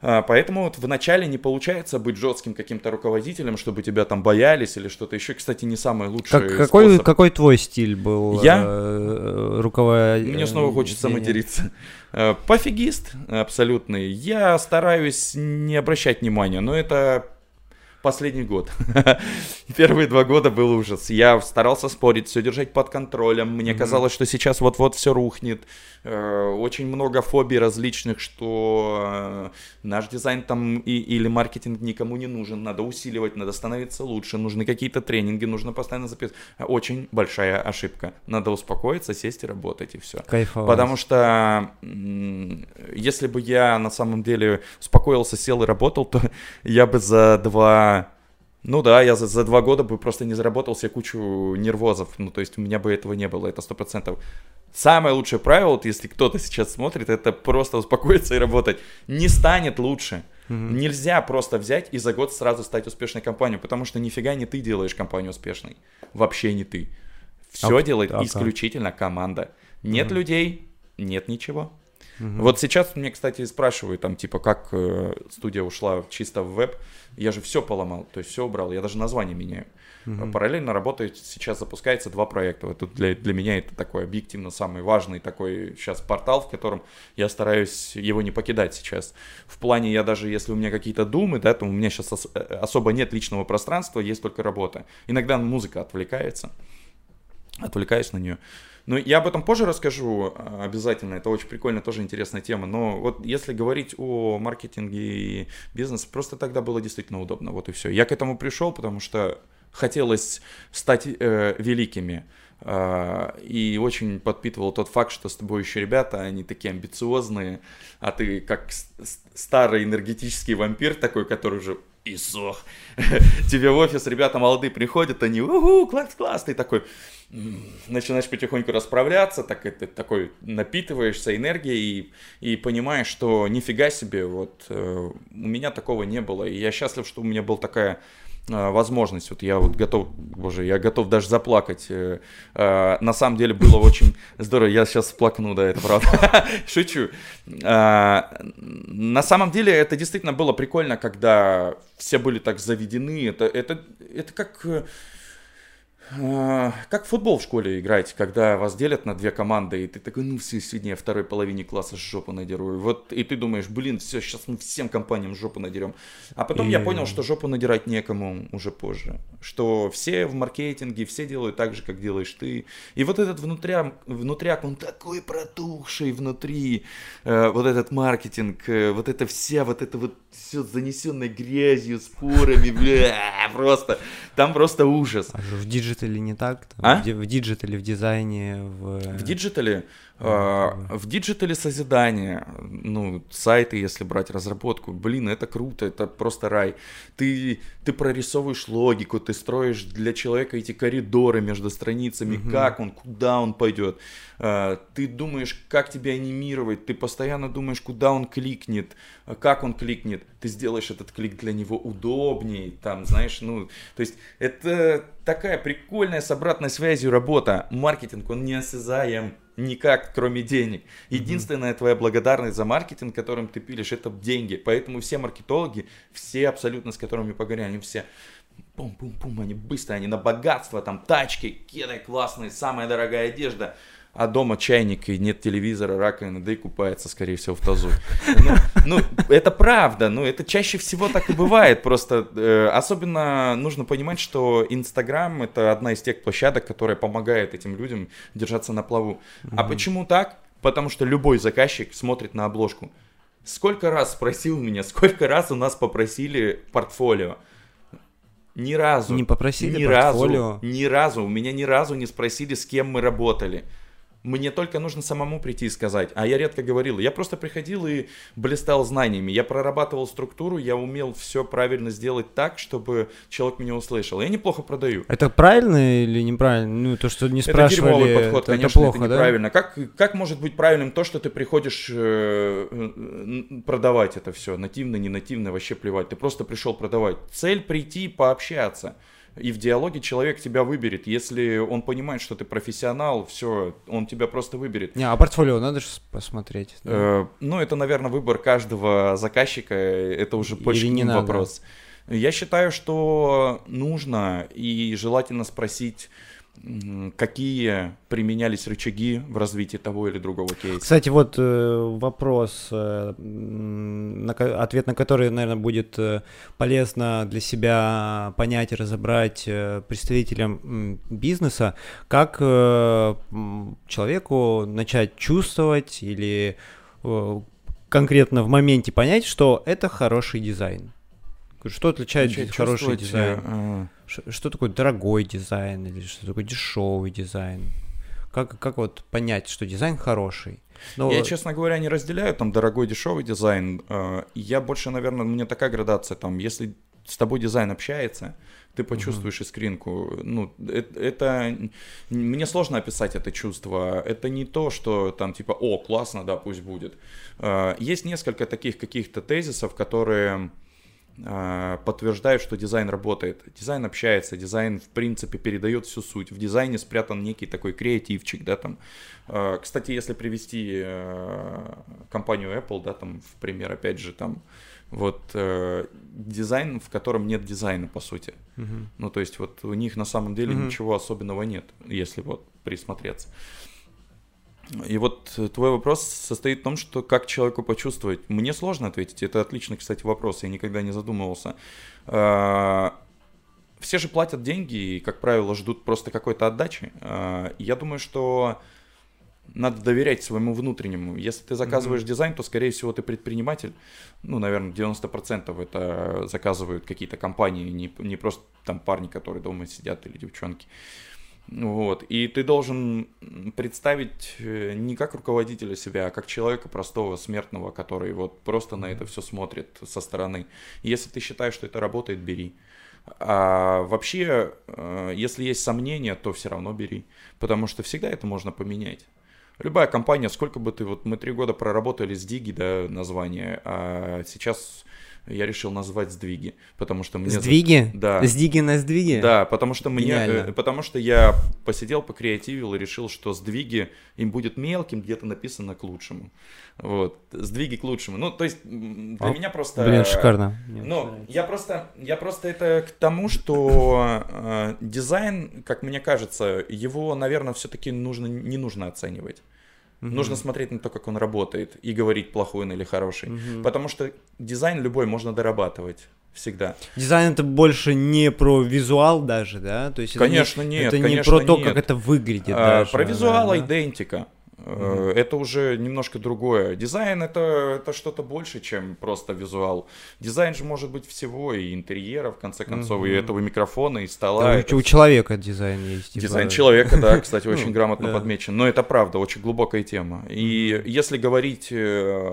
Speaker 2: А, поэтому вот вначале не получается быть жестким каким-то руководителем, чтобы тебя там боялись или что-то еще. Кстати, не самый лучший как,
Speaker 1: какой, способ. Какой твой стиль был?
Speaker 2: Я? Э, руководитель. Мне снова хочется материться. Э, пофигист абсолютный. Я стараюсь не обращать внимания, но это последний год. Первые два года был ужас. Я старался спорить, все держать под контролем. Мне mm-hmm. казалось, что сейчас вот-вот все рухнет. Э, очень много фобий различных, что э, наш дизайн там и, или маркетинг никому не нужен. Надо усиливать, надо становиться лучше. Нужны какие-то тренинги, нужно постоянно записывать. Очень большая ошибка. Надо успокоиться, сесть и работать, и все.
Speaker 1: Кайфово.
Speaker 2: Потому что если бы я на самом деле успокоился, сел и работал, то я бы за два ну да, я за, за два года бы просто не заработал себе кучу нервозов. Ну, то есть у меня бы этого не было, это сто процентов. Самое лучшее правило, вот если кто-то сейчас смотрит, это просто успокоиться и работать. Не станет лучше. Mm-hmm. Нельзя просто взять и за год сразу стать успешной компанией, потому что нифига не ты делаешь компанию успешной. Вообще не ты. Все а, делает а, исключительно команда. Нет mm-hmm. людей, нет ничего. Угу. Вот сейчас мне, кстати, спрашивают, там, типа, как э, студия ушла чисто в веб. Я же все поломал, то есть все убрал, я даже название меняю. Угу. Параллельно работает, сейчас запускается два проекта. Вот для, для меня это такой объективно самый важный такой сейчас портал, в котором я стараюсь его не покидать сейчас. В плане, я даже, если у меня какие-то думы, да, то у меня сейчас ос- э, особо нет личного пространства, есть только работа. Иногда музыка отвлекается, отвлекаюсь на нее. Ну, я об этом позже расскажу а, обязательно, это очень прикольная, тоже интересная тема. Но вот если говорить о маркетинге и бизнесе, просто тогда было действительно удобно, вот и все. Я к этому пришел, потому что хотелось стать э, великими. Uh, и очень подпитывал тот факт, что с тобой еще ребята, они такие амбициозные, а ты как старый энергетический вампир такой, который уже иссох. Тебе в офис ребята молодые приходят, они, угу, класс, класс, ты такой, начинаешь потихоньку расправляться, так это такой напитываешься энергией и, и понимаешь, что нифига себе, вот э, у меня такого не было, и я счастлив, что у меня была такая возможность, вот я вот готов, боже, я готов даже заплакать, э, э, на самом деле было очень здорово, я сейчас плакну, да, это правда, шучу, э, на самом деле это действительно было прикольно, когда все были так заведены, это, это, это как э, как в футбол в школе играть, когда вас делят на две команды, и ты такой, ну все, сегодня я второй половине класса жопу надеру. Вот, и ты думаешь, блин, все, сейчас мы всем компаниям жопу надерем. А потом и... я понял, что жопу надирать некому уже позже. Что все в маркетинге, все делают так же, как делаешь ты. И вот этот внутряк, внутряк он такой протухший внутри. Э, вот этот маркетинг, э, вот это вся, вот это вот все занесенное грязью, спорами, бля, просто. Там просто ужас.
Speaker 1: А в диджитале не так? Там, а? В диджитале, в дизайне, в...
Speaker 2: В диджитале? А, в диджитале созидание, ну, сайты, если брать разработку, блин, это круто, это просто рай. Ты, ты прорисовываешь логику, ты строишь для человека эти коридоры между страницами, угу. как он, куда он пойдет. А, ты думаешь, как тебя анимировать, ты постоянно думаешь, куда он кликнет, как он кликнет. Ты сделаешь этот клик для него удобнее, там, знаешь, ну, то есть это такая прикольная с обратной связью работа. Маркетинг, он неосязаем никак, кроме денег. Единственная твоя благодарность за маркетинг, которым ты пилишь, это деньги. Поэтому все маркетологи, все абсолютно, с которыми поговорили, они все пум-пум-пум, они быстро, они на богатство, там тачки, кеды классные, самая дорогая одежда. А дома чайник и нет телевизора, раковина, да и купается, скорее всего, в тазу. Ну, ну это правда, ну, это чаще всего так и бывает, просто э, особенно нужно понимать, что Инстаграм — это одна из тех площадок, которая помогает этим людям держаться на плаву. Mm-hmm. А почему так? Потому что любой заказчик смотрит на обложку. Сколько раз спросил меня, сколько раз у нас попросили портфолио? Ни разу.
Speaker 1: Не попросили
Speaker 2: ни
Speaker 1: портфолио?
Speaker 2: Разу, ни разу. У меня ни разу не спросили, с кем мы работали. Мне только нужно самому прийти и сказать. А я редко говорил. Я просто приходил и блистал знаниями. Я прорабатывал структуру, я умел все правильно сделать так, чтобы человек меня услышал. Я неплохо продаю.
Speaker 1: Это правильно или неправильно? Ну, то, что не спрашивали,
Speaker 2: это дерьмовый подход,
Speaker 1: это,
Speaker 2: конечно,
Speaker 1: это плохо,
Speaker 2: это неправильно. Да? Как, как может быть правильным то, что ты приходишь э, продавать это все? Нативно, не нативно, вообще плевать. Ты просто пришел продавать. Цель прийти пообщаться. И в диалоге человек тебя выберет. Если он понимает, что ты профессионал, все, он тебя просто выберет.
Speaker 1: Не, а портфолио надо же посмотреть.
Speaker 2: Да? Э, ну, это, наверное, выбор каждого заказчика. Это уже больше не вопрос. Я считаю, что нужно и желательно спросить какие применялись рычаги в развитии того или другого кейса.
Speaker 1: Кстати, вот э, вопрос, э, ответ на который, наверное, будет э, полезно для себя понять и разобрать представителям бизнеса, как человеку начать чувствовать или конкретно в моменте понять, что это хороший дизайн. Что отличает хороший дизайн? Э, что такое дорогой дизайн или что такое дешевый дизайн? Как, как вот понять, что дизайн хороший?
Speaker 2: Но... Я, честно говоря, не разделяю там дорогой, дешевый дизайн. Э, я больше, наверное, мне такая градация там, если с тобой дизайн общается, ты почувствуешь uh-huh. искринку. Ну, это, это мне сложно описать это чувство. Это не то, что там типа, о, классно, да, пусть будет. Э, есть несколько таких каких-то тезисов, которые подтверждают, что дизайн работает. Дизайн общается, дизайн, в принципе, передает всю суть. В дизайне спрятан некий такой креативчик, да, там. А, кстати, если привести а, компанию Apple, да, там, в пример, опять же, там, вот э, дизайн, в котором нет дизайна, по сути. Uh-huh. Ну, то есть, вот у них на самом деле uh-huh. ничего особенного нет, если вот присмотреться. И вот твой вопрос состоит в том, что как человеку почувствовать. Мне сложно ответить. Это отличный, кстати, вопрос. Я никогда не задумывался. А, все же платят деньги и, как правило, ждут просто какой-то отдачи. А, я думаю, что надо доверять своему внутреннему. Если ты заказываешь mm-hmm. дизайн, то, скорее всего, ты предприниматель. Ну, наверное, 90% это заказывают какие-то компании, не, не просто там парни, которые дома сидят или девчонки. Uh, вот. И ты должен представить э, не как руководителя себя, а как человека простого, смертного, который вот просто на это все смотрит со стороны. если ты считаешь, что это работает, бери. А вообще, э, если есть сомнения, то все равно бери. Потому что всегда это можно поменять. Любая компания, сколько бы ты, вот мы три года проработали с Диги, да, название, а сейчас я решил назвать сдвиги, потому что мне...
Speaker 1: Сдвиги?
Speaker 2: Да.
Speaker 1: Сдвиги на сдвиги?
Speaker 2: Да, потому что мне... Гениально. Э, потому что я посидел, покреативил и решил, что сдвиги им будет мелким, где-то написано к лучшему. Вот. Сдвиги к лучшему. Ну, то есть для О, меня просто...
Speaker 1: Блин, шикарно.
Speaker 2: Ну, я просто, я просто это к тому, что э, дизайн, как мне кажется, его, наверное, все-таки нужно, не нужно оценивать. Угу. Нужно смотреть на то, как он работает, и говорить, плохой он или хороший. Угу. Потому что дизайн любой можно дорабатывать всегда.
Speaker 1: Дизайн это больше не про визуал даже, да?
Speaker 2: То есть конечно это не, нет.
Speaker 1: Это
Speaker 2: конечно,
Speaker 1: не про то,
Speaker 2: нет.
Speaker 1: как это выглядит.
Speaker 2: А,
Speaker 1: даже,
Speaker 2: про визуал да, идентика. Mm-hmm. Это уже немножко другое. Дизайн это, это что-то больше, чем просто визуал. Дизайн же может быть всего, и интерьера, в конце концов, mm-hmm. и этого микрофона, и стола. Да,
Speaker 1: это... У человека дизайн есть.
Speaker 2: Типа... Дизайн человека, да, кстати, очень грамотно подмечен. Но это правда, очень глубокая тема. И если говорить э,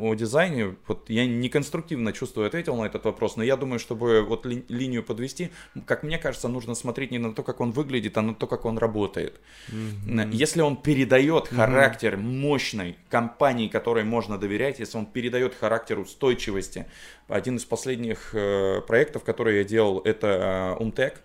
Speaker 2: о дизайне, вот я не конструктивно чувствую, ответил на этот вопрос, но я думаю, чтобы вот ли, линию подвести, как мне кажется, нужно смотреть не на то, как он выглядит, а на то, как он работает. Если он передает передает характер мощной компании, которой можно доверять, если он передает характер устойчивости. Один из последних э, проектов, который я делал, это э, Умтек. э,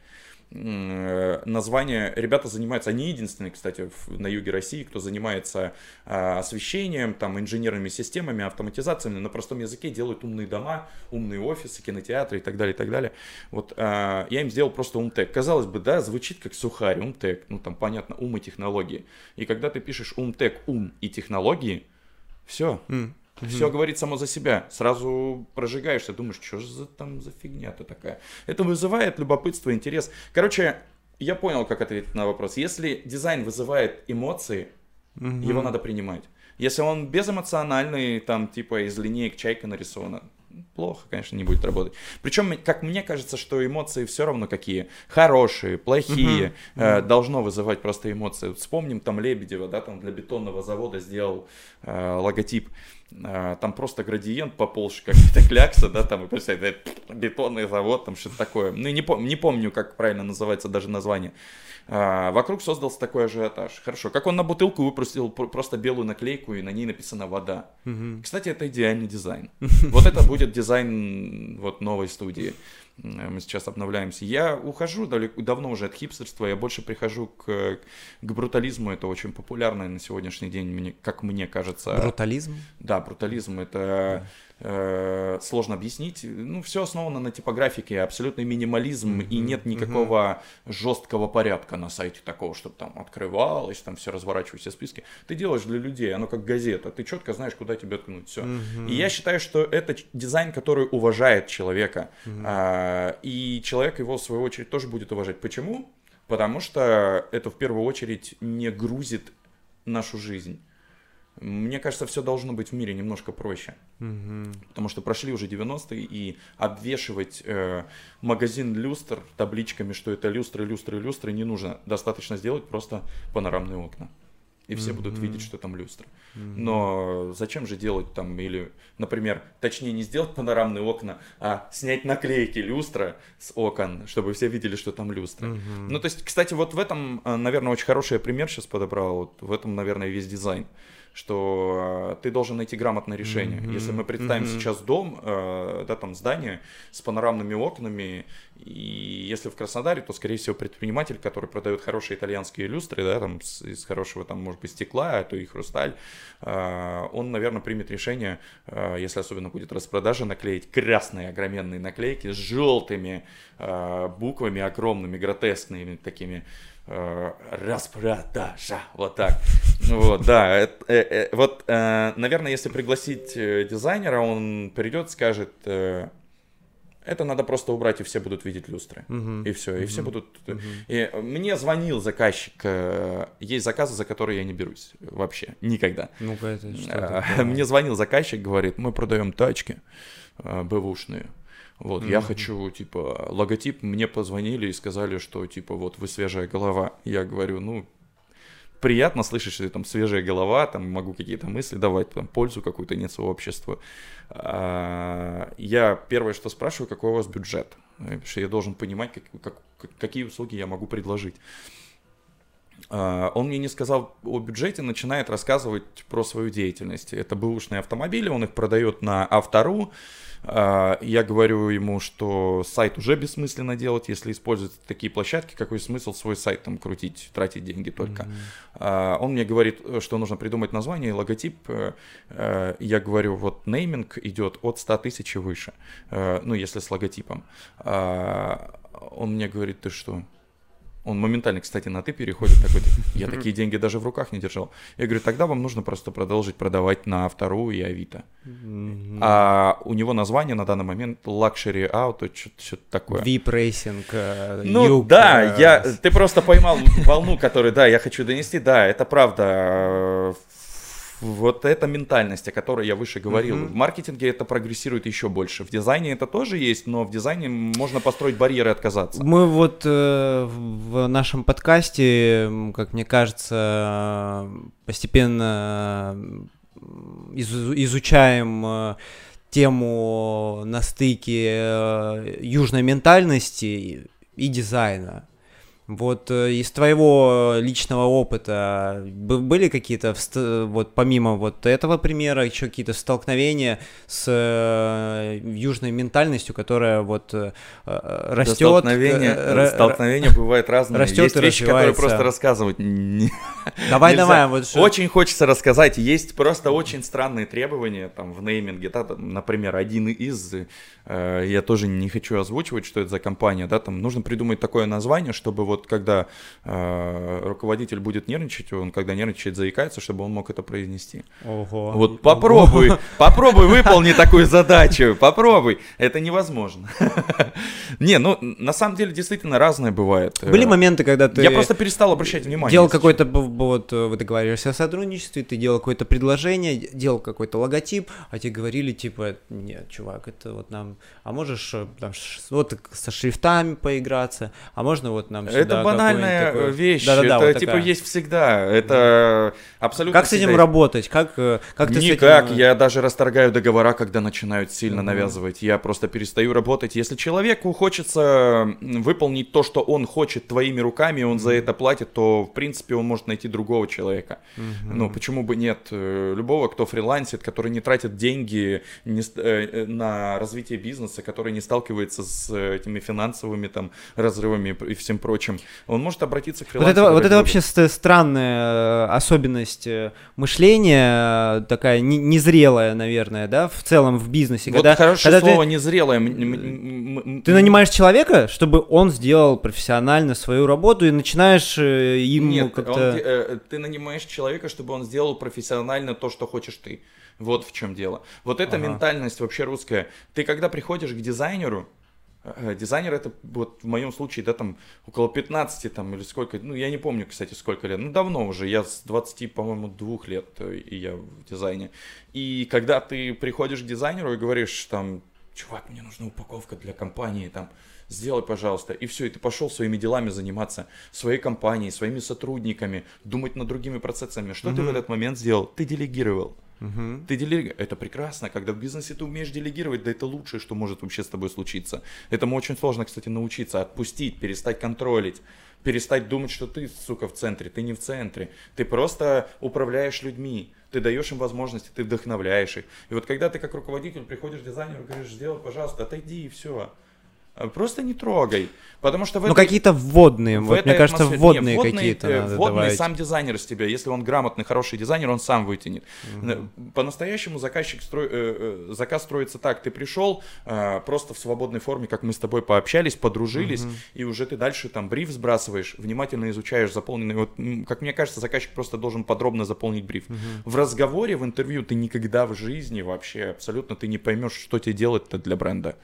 Speaker 2: название, ребята занимаются, они единственные, кстати, на юге России, кто занимается а, освещением, там, инженерными системами, автоматизациями, на простом языке делают умные дома, умные офисы, кинотеатры и так далее, и так далее. Вот а, я им сделал просто умтек. Казалось бы, да, звучит как сухарь, умтек, ну там понятно, ум и технологии. И когда ты пишешь умтек, ум и технологии, все, mm. Угу. Все говорит само за себя. Сразу прожигаешься, думаешь, что же за, там за фигня-то такая. Это вызывает любопытство, интерес. Короче, я понял, как ответить на вопрос. Если дизайн вызывает эмоции, угу. его надо принимать. Если он безэмоциональный, там типа из линеек чайка нарисована, плохо, конечно, не будет работать. Причем, как мне кажется, что эмоции все равно какие. Хорошие, плохие. Uh-huh. Э, должно вызывать просто эмоции. Вспомним там Лебедева, да, там для бетонного завода сделал э, логотип. Э, там просто градиент пополз, как то клякса, да, там, и представляете, бетонный завод, там что-то такое. Ну, не, пом- не помню, как правильно называется даже название. А, вокруг создался такой ажиотаж. Хорошо, как он на бутылку выпустил просто белую наклейку, и на ней написана вода. Угу. Кстати, это идеальный дизайн. Вот это будет дизайн вот новой студии. Мы сейчас обновляемся. Я ухожу далеко, давно уже от хипстерства, я больше прихожу к, к брутализму. Это очень популярно на сегодняшний день, мне, как мне кажется.
Speaker 1: Брутализм?
Speaker 2: Да, брутализм это Э, сложно объяснить. Ну, все основано на типографике, абсолютный минимализм, mm-hmm. и нет никакого mm-hmm. жесткого порядка на сайте такого, чтобы там открывалось, там все разворачивались, все списки. Ты делаешь для людей, оно как газета, ты четко знаешь, куда тебе ткнуть, все. Mm-hmm. И я считаю, что это дизайн, который уважает человека, mm-hmm. а, и человек его, в свою очередь, тоже будет уважать. Почему? Потому что это в первую очередь не грузит нашу жизнь. Мне кажется, все должно быть в мире немножко проще. Угу. Потому что прошли уже 90-е, и обвешивать э, магазин люстр табличками, что это люстры, люстры, люстры, не нужно. Достаточно сделать просто панорамные окна. И все mm будут видеть, что там люстры. mm Но зачем же делать там, или, например, точнее не сделать панорамные окна, а снять наклейки люстра с окон, чтобы все видели, что там люстры. mm Ну, то есть, кстати, вот в этом, э, наверное, очень хороший пример сейчас подобрал. Вот в этом, наверное, весь дизайн что э, ты должен найти грамотное решение. Mm-hmm. Если мы представим mm-hmm. сейчас дом, э, да, там здание с панорамными окнами, и если в Краснодаре, то, скорее всего, предприниматель, который продает хорошие итальянские люстры, да, там, с, из хорошего, там, может быть, стекла, а то и хрусталь, э, он, наверное, примет решение, э, если особенно будет распродажа, наклеить красные огроменные наклейки с желтыми э, буквами, огромными, гротескными такими, распродажа, вот так. Вот, да, э, э, вот, наверное, если пригласить дизайнера, он придет, скажет, это надо просто убрать, и все будут видеть люстры. И все, и все будут... И мне звонил заказчик, есть заказы, за которые я не берусь вообще, никогда.
Speaker 1: Ну-ка, это
Speaker 2: что Мне звонил заказчик, говорит, мы продаем тачки бэвушные. Вот, mm-hmm. я хочу, типа, логотип, мне позвонили и сказали, что, типа, вот вы свежая голова. Я говорю, ну, приятно слышать, что ты там свежая голова, там могу какие-то мысли давать, там пользу какую-то несу обществу. А, я первое, что спрашиваю, какой у вас бюджет? Потому что я должен понимать, как, как, какие услуги я могу предложить. А, он мне не сказал о бюджете, начинает рассказывать про свою деятельность. Это бэушные автомобили, он их продает на Автору, а, я говорю ему, что сайт уже бессмысленно делать, если использовать такие площадки, какой смысл свой сайт там крутить, тратить деньги только. Mm-hmm. Он мне говорит, что нужно придумать название, логотип. Э, э, я говорю, вот нейминг идет от 100 тысяч и выше, э, ну, если с логотипом. Он мне говорит, ты что, он моментально, кстати, на ты переходит такой, я такие деньги даже в руках не держал. Я говорю, тогда вам нужно просто продолжить продавать на вторую и Авито. А у него название на данный момент Luxury Auto, что-то такое.
Speaker 1: VIP Racing,
Speaker 2: э, Ну юг, да, э, я, ты просто поймал волну, которую, да, я хочу донести. Да, это правда вот эта ментальность, о которой я выше говорил. Mm-hmm. В маркетинге это прогрессирует еще больше. В дизайне это тоже есть, но в дизайне можно построить барьеры и отказаться.
Speaker 1: Мы вот э, в нашем подкасте, как мне кажется, постепенно из, изучаем э, тему на стыке э, южной ментальности и дизайна. Вот э, из твоего личного опыта были какие-то, вот помимо вот этого примера, еще какие-то столкновения с э, южной ментальностью, которая вот э, растет?
Speaker 2: Столкновения, столкновения бывают разные.
Speaker 1: Растет
Speaker 2: Есть вещи, которые просто рассказывать
Speaker 1: Давай, нельзя. давай.
Speaker 2: Вот что... Очень хочется рассказать. Есть просто очень странные требования там в нейминге. Да, там, например, один из, э, я тоже не хочу озвучивать, что это за компания, да, там нужно придумать такое название, чтобы вот когда э, руководитель будет нервничать, он когда нервничает, заикается, чтобы он мог это произнести.
Speaker 1: Ого.
Speaker 2: Вот попробуй, попробуй выполни такую задачу, попробуй. Это невозможно. Не, ну на самом деле действительно разное бывает.
Speaker 1: Были моменты, когда ты...
Speaker 2: Я просто перестал обращать внимание.
Speaker 1: Делал какой-то вот э, вы договариваешься о сотрудничестве, ты делал какое-то предложение, делал какой-то логотип, а тебе говорили, типа, нет, чувак, это вот нам, а можешь э, там, вот со шрифтами поиграться, а можно вот нам
Speaker 2: сюда Это банальная такой... вещь, Да-да-да, это вот типа такая. есть всегда, это абсолютно
Speaker 1: Как с этим работать, как, э, как ты
Speaker 2: Никак,
Speaker 1: с этим...
Speaker 2: я даже расторгаю договора, когда начинают сильно mm-hmm. навязывать, я просто перестаю работать. Если человеку хочется выполнить то, что он хочет твоими руками, он mm-hmm. за это платит, то, в принципе, он может найти другого человека. Угу. Ну, почему бы нет? Э, любого, кто фрилансит, который не тратит деньги не, э, на развитие бизнеса, который не сталкивается с этими финансовыми там разрывами и всем прочим, он может обратиться к фрилансеру.
Speaker 1: Вот это, вот это вообще странная особенность мышления, такая незрелая, наверное, да, в целом в бизнесе.
Speaker 2: Вот когда, хорошее когда слово
Speaker 1: ты,
Speaker 2: незрелое.
Speaker 1: Ты нанимаешь человека, чтобы он сделал профессионально свою работу и начинаешь ему
Speaker 2: Нет,
Speaker 1: как-то...
Speaker 2: Он, Э, ты нанимаешь человека, чтобы он сделал профессионально то, что хочешь ты. Вот в чем дело. Вот эта ага. ментальность вообще русская. Ты когда приходишь к дизайнеру, э, Дизайнер это вот в моем случае, да, там около 15 там или сколько, ну я не помню, кстати, сколько лет, ну давно уже, я с 20, по-моему, двух лет э, и я в дизайне. И когда ты приходишь к дизайнеру и говоришь там, чувак, мне нужна упаковка для компании, там, сделай, пожалуйста. И все, и ты пошел своими делами заниматься, своей компанией, своими сотрудниками, думать над другими процессами. Что угу. ты в этот момент сделал? Ты делегировал. Угу. Ты делегировал. Это прекрасно. Когда в бизнесе ты умеешь делегировать, да это лучшее, что может вообще с тобой случиться. Этому очень сложно, кстати, научиться. Отпустить, перестать контролить перестать думать, что ты, сука, в центре. Ты не в центре. Ты просто управляешь людьми. Ты даешь им возможности, ты вдохновляешь их. И вот когда ты как руководитель приходишь к дизайнеру и говоришь, сделай, пожалуйста, отойди и все. Э, просто не трогай. Потому что в
Speaker 1: Ну, этой... какие-то вводные, в вот, мне кажется, атмосфере... вводные,
Speaker 2: вводные
Speaker 1: какие-то
Speaker 2: э, надо Вводные давать. сам дизайнер с тебя. Если он грамотный, хороший дизайнер, он сам вытянет. Угу. По-настоящему заказчик строй... э, заказ строится так. Ты пришел просто в свободной форме, как мы с тобой пообщались, подружились, угу. и уже ты дальше там бриф сбрасываешь, внимательно изучаешь заполненный. Вот, как мне кажется, заказчик просто должен подробно заполнить бриф. Угу. В разговоре, в интервью ты никогда в жизни вообще абсолютно ты не поймешь, что тебе делать-то для бренда.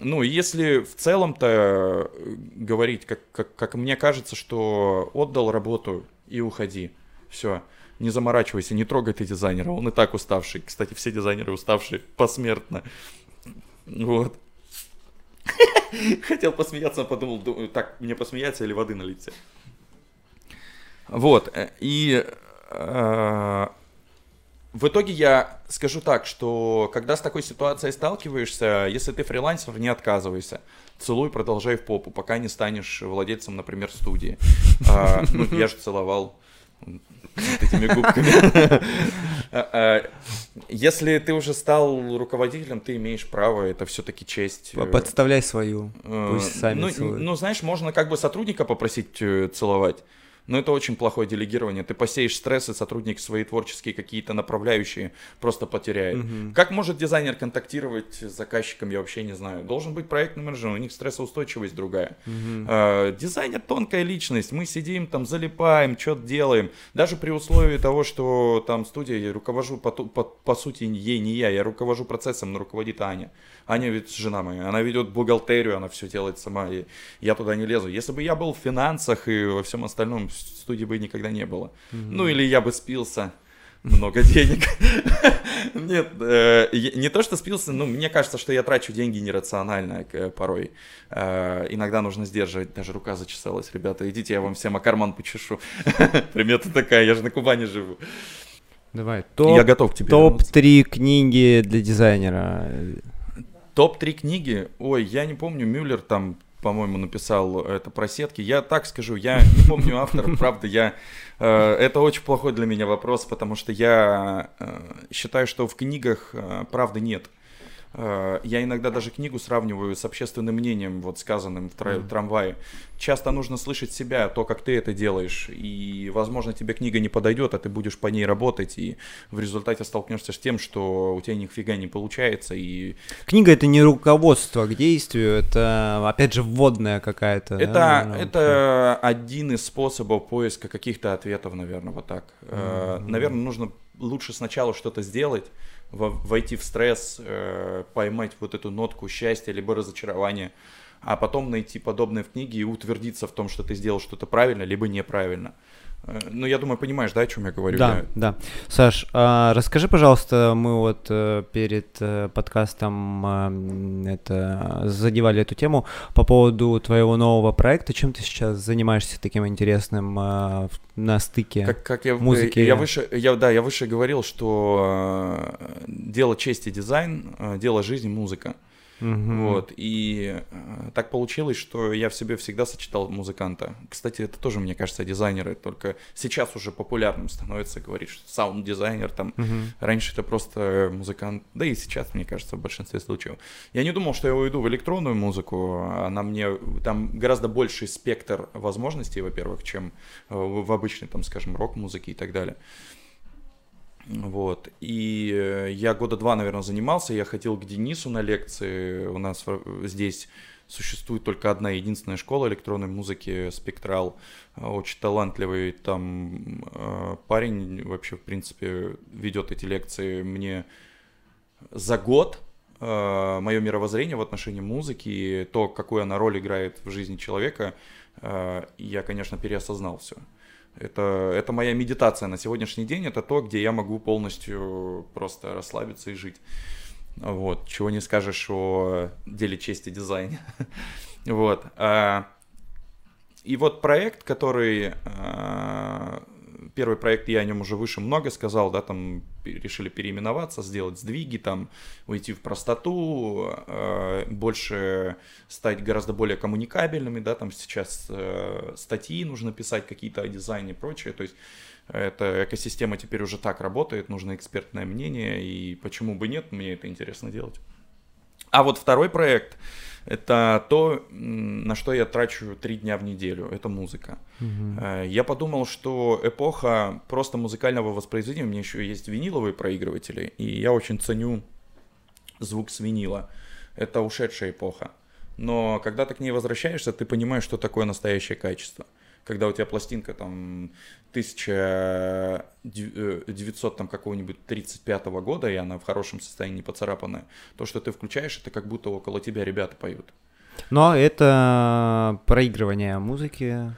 Speaker 2: Ну, если в целом-то э, говорить, как, как, как мне кажется, что отдал работу и уходи. Все. Не заморачивайся, не трогай ты дизайнера, он и так уставший. Кстати, все дизайнеры уставшие посмертно. Вот. Хотел посмеяться, но подумал, думаю, так, мне посмеяться или воды налить. Вот, э, и э, в итоге я скажу так, что когда с такой ситуацией сталкиваешься, если ты фрилансер, не отказывайся. Целуй, продолжай в попу, пока не станешь владельцем, например, студии. А, ну, я же целовал этими губками. А, а, если ты уже стал руководителем, ты имеешь право, это все-таки честь. Э,
Speaker 1: подставляй свою, пусть сами
Speaker 2: ну. Ну, знаешь, можно как бы сотрудника попросить э, целовать, но это очень плохое делегирование. Ты посеешь стресс, и сотрудник свои творческие какие-то направляющие просто потеряет. Угу. Как может дизайнер контактировать с заказчиком, я вообще не знаю. Должен быть проектный менеджер, у них стрессоустойчивость другая. Угу. А, дизайнер тонкая личность, мы сидим там, залипаем, что-то делаем. Даже при условии того, что там студия, я руковожу, по, по, по сути, ей не я, я руковожу процессом, но руководит Аня. Аня ведь жена моя, она ведет бухгалтерию, она все делает сама, и я туда не лезу. Если бы я был в финансах и во всем остальном, студии бы никогда не было. Mm-hmm. Ну или я бы спился много денег. Нет, э, не то, что спился, но мне кажется, что я трачу деньги нерационально порой. Э, иногда нужно сдерживать, даже рука зачесалась. Ребята, идите, я вам всем о карман почешу. Примета такая, я же на Кубани живу.
Speaker 1: Давай, топ,
Speaker 2: я готов к тебе
Speaker 1: Топ-3 книги для дизайнера.
Speaker 2: Топ-3 книги? Ой, я не помню, Мюллер там по-моему, написал это про сетки. Я так скажу, я не помню автора, правда, я... Э, это очень плохой для меня вопрос, потому что я э, считаю, что в книгах э, правды нет. Э, я иногда даже книгу сравниваю с общественным мнением, вот сказанным в тра- трамвае. Часто нужно слышать себя, то, как ты это делаешь, и, возможно, тебе книга не подойдет, а ты будешь по ней работать, и в результате столкнешься с тем, что у тебя нифига не получается. И...
Speaker 1: Книга это не руководство к действию, это, опять же, вводная какая-то.
Speaker 2: Это, да, это один из способов поиска каких-то ответов, наверное, вот так. Mm-hmm. Наверное, нужно лучше сначала что-то сделать, войти в стресс, э, поймать вот эту нотку счастья либо разочарования, а потом найти подобное в книге и утвердиться в том, что ты сделал что-то правильно либо неправильно. Э, ну, я думаю, понимаешь, да, о чем я говорю?
Speaker 1: Да, я... да. Саш, а расскажи, пожалуйста, мы вот э, перед э, подкастом это задевали эту тему по поводу твоего нового проекта. Чем ты сейчас занимаешься таким интересным на стыке как, как
Speaker 2: я,
Speaker 1: музыки?
Speaker 2: Я выше, я, да, я выше говорил, что дело чести дизайн, дело жизни музыка. Угу. Вот, и э, так получилось, что я в себе всегда сочетал музыканта. Кстати, это тоже, мне кажется, дизайнеры, только сейчас уже популярным становится говорить, что саунд-дизайнер там. Угу. Раньше это просто музыкант, да и сейчас, мне кажется, в большинстве случаев. Я не думал, что я уйду в электронную музыку, она мне, там гораздо больший спектр возможностей, во-первых, чем э, в обычной, там, скажем, рок-музыке и так далее. Вот. И э, я года два, наверное, занимался. Я ходил к Денису на лекции. У нас здесь существует только одна единственная школа электронной музыки «Спектрал». Очень талантливый там э, парень вообще, в принципе, ведет эти лекции мне за год. Э, Мое мировоззрение в отношении музыки, то, какую она роль играет в жизни человека, я, конечно, переосознал все. Это, это моя медитация на сегодняшний день, это то, где я могу полностью просто расслабиться и жить. Вот, чего не скажешь о деле чести дизайне. вот. А, и вот проект, который а, первый проект, я о нем уже выше много сказал, да, там решили переименоваться, сделать сдвиги, там уйти в простоту, э, больше стать гораздо более коммуникабельными, да, там сейчас э, статьи нужно писать какие-то о дизайне и прочее, то есть эта экосистема теперь уже так работает, нужно экспертное мнение, и почему бы нет, мне это интересно делать. А вот второй проект, это то, на что я трачу три дня в неделю, это музыка. Угу. Я подумал, что эпоха просто музыкального воспроизведения, у меня еще есть виниловые проигрыватели, и я очень ценю звук с винила. Это ушедшая эпоха. Но когда ты к ней возвращаешься, ты понимаешь, что такое настоящее качество когда у тебя пластинка там 1900 э, там какого-нибудь 35 -го года, и она в хорошем состоянии поцарапанная, то, что ты включаешь, это как будто около тебя ребята поют.
Speaker 1: Но это проигрывание музыки.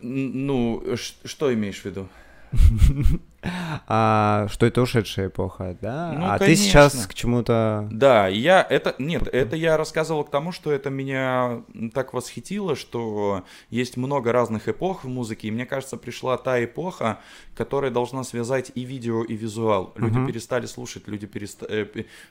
Speaker 2: Ну, что имеешь в виду?
Speaker 1: а, что это ушедшая эпоха, да? Ну, а конечно. ты сейчас к чему-то...
Speaker 2: Да, я это... Нет, это я рассказывал к тому, что это меня так восхитило, что есть много разных эпох в музыке, и мне кажется, пришла та эпоха, которая должна связать и видео, и визуал. Люди uh-huh. перестали слушать, люди переста... э,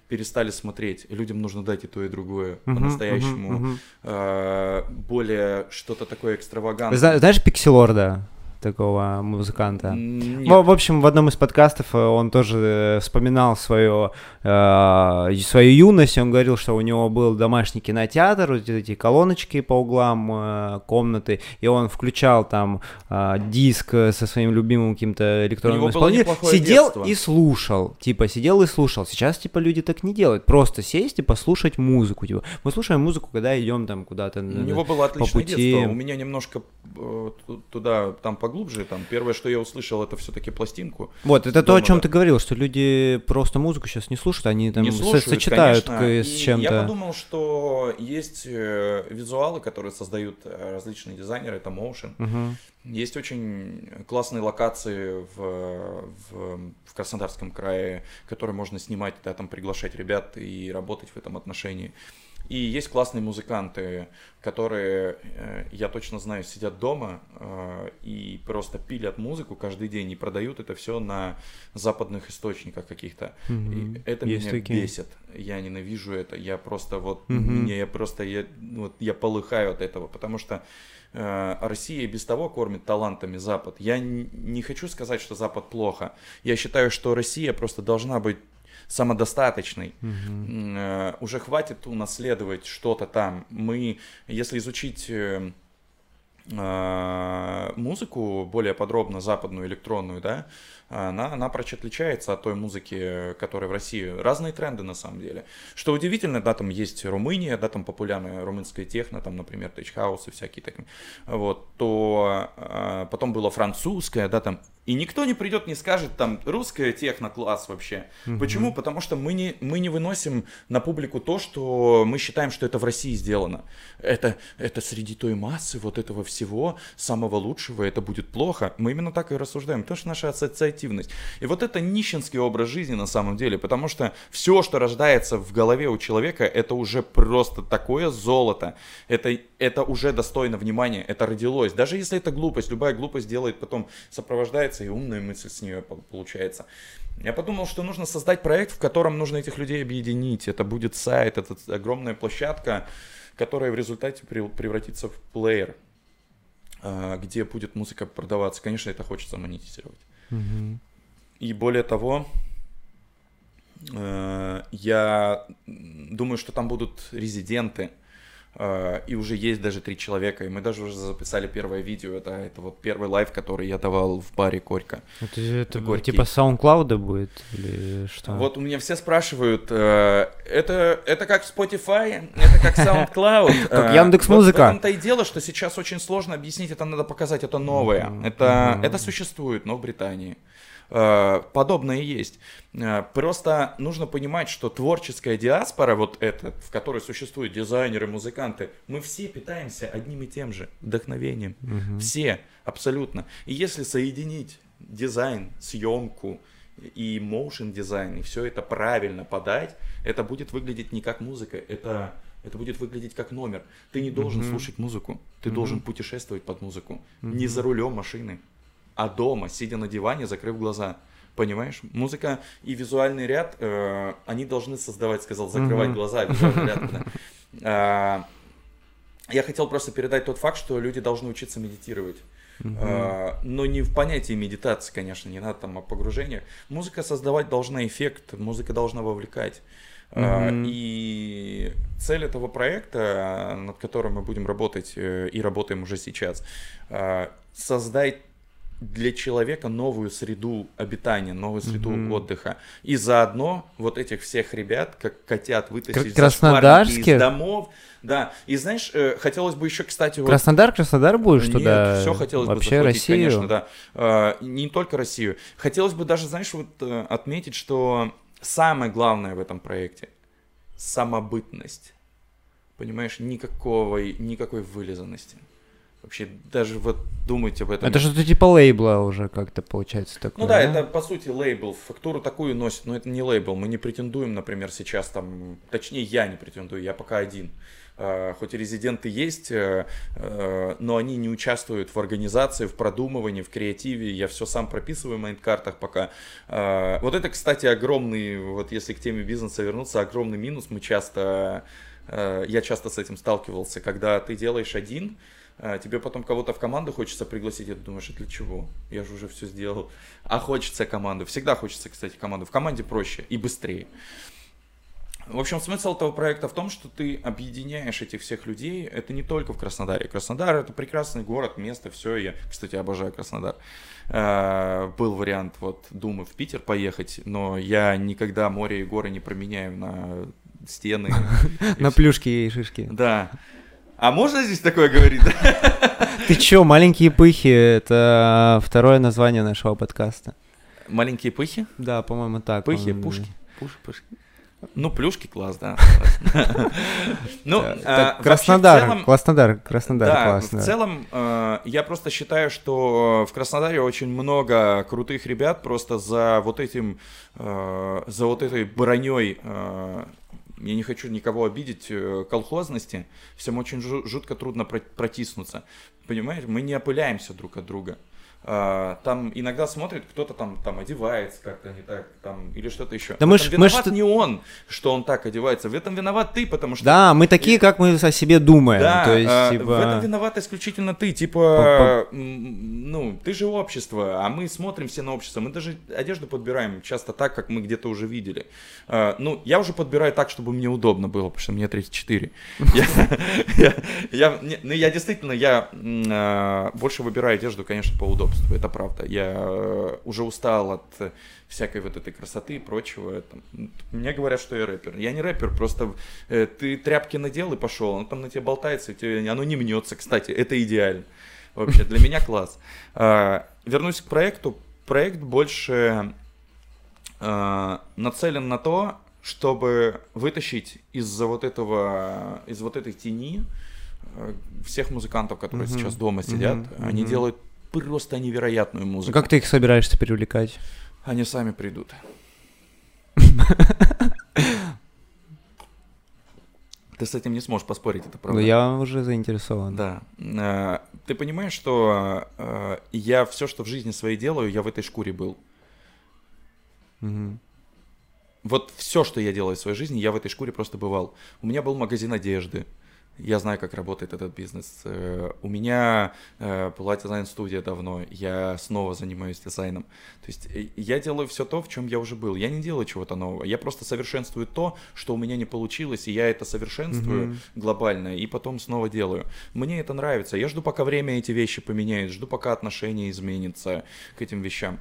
Speaker 2: перестали смотреть. Людям нужно дать и то, и другое uh-huh, по-настоящему. Uh-huh, uh-huh. Э, более что-то такое экстравагантное.
Speaker 1: Знаешь Пикселорда? Такого музыканта. В, в общем, в одном из подкастов э, он тоже э, вспоминал свою, э, свою юность. Он говорил, что у него был домашний кинотеатр, вот эти колоночки по углам э, комнаты, и он включал там э, диск со своим любимым каким-то электронным исполнителем. Сидел детство. и слушал. Типа, сидел и слушал. Сейчас, типа, люди так не делают. Просто сесть и послушать музыку. Типа, мы слушаем музыку, когда идем там куда-то. У
Speaker 2: него было отличное по пути. детство. У меня немножко э, туда, там поглубже. Там первое, что я услышал, это все-таки пластинку.
Speaker 1: Вот, это дома, то, о чем да. ты говорил, что люди просто музыку сейчас не слушают, они там не слушают, сочетают конечно. с чем-то.
Speaker 2: Я подумал, что есть э, визуалы, которые создают э, различные дизайнеры, это Motion. Угу. Есть очень классные локации в, в, в Краснодарском крае, которые можно снимать, да, там приглашать ребят и работать в этом отношении. И есть классные музыканты, которые, э, я точно знаю, сидят дома э, и просто пилят музыку каждый день и продают это все на западных источниках каких-то. Mm-hmm. Это есть меня такие. бесит. Я ненавижу это. Я просто вот mm-hmm. мне я просто я вот я полыхаю от этого, потому что э, Россия без того кормит талантами Запад. Я не хочу сказать, что Запад плохо. Я считаю, что Россия просто должна быть самодостаточный. Угу. Уже хватит унаследовать что-то там. Мы, если изучить э, э, музыку более подробно, западную, электронную, да, она напрочь отличается от той музыки, которая в России. Разные тренды на самом деле. Что удивительно, да, там есть Румыния, да, там популярная румынская техно, там, например, тейчхаус и всякие такие. Вот, то потом было французская, да, там и никто не придет, не скажет там русская техно-класс вообще. Угу. Почему? Потому что мы не, мы не выносим на публику то, что мы считаем, что это в России сделано. Это, это среди той массы вот этого всего, самого лучшего, это будет плохо. Мы именно так и рассуждаем, потому что наша ассоциативность. И вот это нищенский образ жизни на самом деле, потому что все, что рождается в голове у человека, это уже просто такое золото. Это, это уже достойно внимания, это родилось. Даже если это глупость, любая глупость делает потом, сопровождается и умная мысль с нее получается. Я подумал, что нужно создать проект, в котором нужно этих людей объединить. Это будет сайт, это огромная площадка, которая в результате превратится в плеер, а, где будет музыка продаваться. Конечно, это хочется монетизировать. И более того, э, я думаю, что там будут резиденты, и уже есть даже три человека, и мы даже уже записали первое видео, это, это вот первый live, который я давал в баре Корька.
Speaker 1: Это, это типа SoundCloud будет или что?
Speaker 2: Вот у меня все спрашивают, э, это, это как Spotify, это как SoundCloud.
Speaker 1: Как э, Яндекс Музыка.
Speaker 2: В том-то и дело, что сейчас очень сложно объяснить, это надо показать, это новое. Это существует, но в Британии. Э, подобное есть. Э, просто нужно понимать, что творческая диаспора, вот эта, в которой существуют дизайнеры, музыканты, мы все питаемся одним и тем же вдохновением. Угу. Все, абсолютно. И если соединить дизайн, съемку и motion дизайн, и все это правильно подать, это будет выглядеть не как музыка, это это будет выглядеть как номер. Ты не должен mm-hmm. слушать музыку, ты mm-hmm. должен путешествовать под музыку, mm-hmm. не за рулем машины, а дома, сидя на диване, закрыв глаза. Понимаешь? Музыка и визуальный ряд, э, они должны создавать, сказал, закрывать mm-hmm. глаза, визуальный ряд. Да. А, я хотел просто передать тот факт, что люди должны учиться медитировать. Uh-huh. А, но не в понятии медитации, конечно, не надо там о погружении. Музыка создавать должна эффект, музыка должна вовлекать. Uh-huh. И цель этого проекта, над которым мы будем работать э, и работаем уже сейчас, создать для человека новую среду обитания, новую среду mm-hmm. отдыха. И заодно вот этих всех ребят, как котят, вытащить
Speaker 1: Краснодарских?
Speaker 2: из домов. Да, и знаешь, э, хотелось бы еще, кстати...
Speaker 1: Краснодар, вот... Краснодар будешь Нет, туда?
Speaker 2: все хотелось
Speaker 1: Вообще
Speaker 2: бы
Speaker 1: захватить, Россию?
Speaker 2: конечно, да. Э, не только Россию. Хотелось бы даже, знаешь, вот э, отметить, что самое главное в этом проекте — самобытность. Понимаешь, никакого, никакой вылизанности. Вообще даже вот думать об этом.
Speaker 1: Это что-то типа лейбла уже как-то получается такое.
Speaker 2: Ну да, да, это по сути лейбл. Фактуру такую носит, но это не лейбл. Мы не претендуем, например, сейчас там, точнее я не претендую, я пока один. Uh, хоть и резиденты есть, uh, uh, но они не участвуют в организации, в продумывании, в креативе. Я все сам прописываю в майндкартах пока. Вот это, кстати, огромный, вот если к теме бизнеса вернуться, огромный минус. Мы часто, я часто с этим сталкивался, когда ты делаешь один, а, тебе потом кого-то в команду хочется пригласить, и ты думаешь, а для чего? Я же уже все сделал. А хочется команду. Всегда хочется, кстати, команду. В команде проще и быстрее. В общем, смысл этого проекта в том, что ты объединяешь этих всех людей. Это не только в Краснодаре. Краснодар это прекрасный город, место, все. Я, кстати, обожаю Краснодар. А, был вариант вот Думы в Питер поехать, но я никогда море и горы не променяю на стены.
Speaker 1: На плюшки и шишки.
Speaker 2: Да. А можно здесь такое говорить?
Speaker 1: Ты чё, маленькие пыхи, это второе название нашего подкаста.
Speaker 2: Маленькие пыхи?
Speaker 1: Да, по-моему, так.
Speaker 2: Пыхи, пушки. Пушки, пушки. Ну, плюшки класс, да.
Speaker 1: Ну, а, Краснодар, Краснодар, Краснодар,
Speaker 2: классно. В целом, э, я просто считаю, что в Краснодаре очень много крутых ребят просто за вот этим, э, за вот этой броней э, я не хочу никого обидеть, э, колхозности, всем очень жутко трудно протиснуться. Понимаешь, мы не опыляемся друг от друга. А, там иногда смотрит, кто-то там, там одевается как-то не так, там, или что-то еще.
Speaker 1: Да мы ж,
Speaker 2: виноват
Speaker 1: мы
Speaker 2: не он, что он так одевается, в этом виноват ты, потому что...
Speaker 1: Да, мы такие, как мы о себе думаем. Да, то есть,
Speaker 2: а, типа... в этом виноват исключительно ты, типа, ну, ты же общество, а мы смотрим все на общество, мы даже одежду подбираем часто так, как мы где-то уже видели. А, ну, я уже подбираю так, чтобы мне удобно было, потому что мне 34. Ну, я действительно, я а, больше выбираю одежду, конечно, по удобству удобству, это правда. Я э, уже устал от всякой вот этой красоты и прочего. Там. Мне говорят, что я рэпер. Я не рэпер, просто э, ты тряпки надел и пошел, он там на тебе болтается, и тебе, оно не мнется, кстати, это идеально. Вообще, для меня класс. А, вернусь к проекту. Проект больше а, нацелен на то, чтобы вытащить из-за вот этого, из вот этой тени э, всех музыкантов, которые uh-huh. сейчас дома сидят, uh-huh. они uh-huh. делают просто невероятную музыку.
Speaker 1: Как ты их собираешься привлекать?
Speaker 2: Они сами придут. Ты с этим не сможешь поспорить, это правда.
Speaker 1: Ну, я уже заинтересован.
Speaker 2: Да. Э, ты понимаешь, что э, я все, что в жизни своей делаю, я в этой шкуре был. Угу. Вот все, что я делаю в своей жизни, я в этой шкуре просто бывал. У меня был магазин одежды. Я знаю, как работает этот бизнес. Э, у меня э, была дизайн-студия давно, я снова занимаюсь дизайном. То есть э, я делаю все то, в чем я уже был. Я не делаю чего-то нового. Я просто совершенствую то, что у меня не получилось, и я это совершенствую mm-hmm. глобально, и потом снова делаю. Мне это нравится. Я жду, пока время эти вещи поменяет, жду, пока отношение изменится к этим вещам.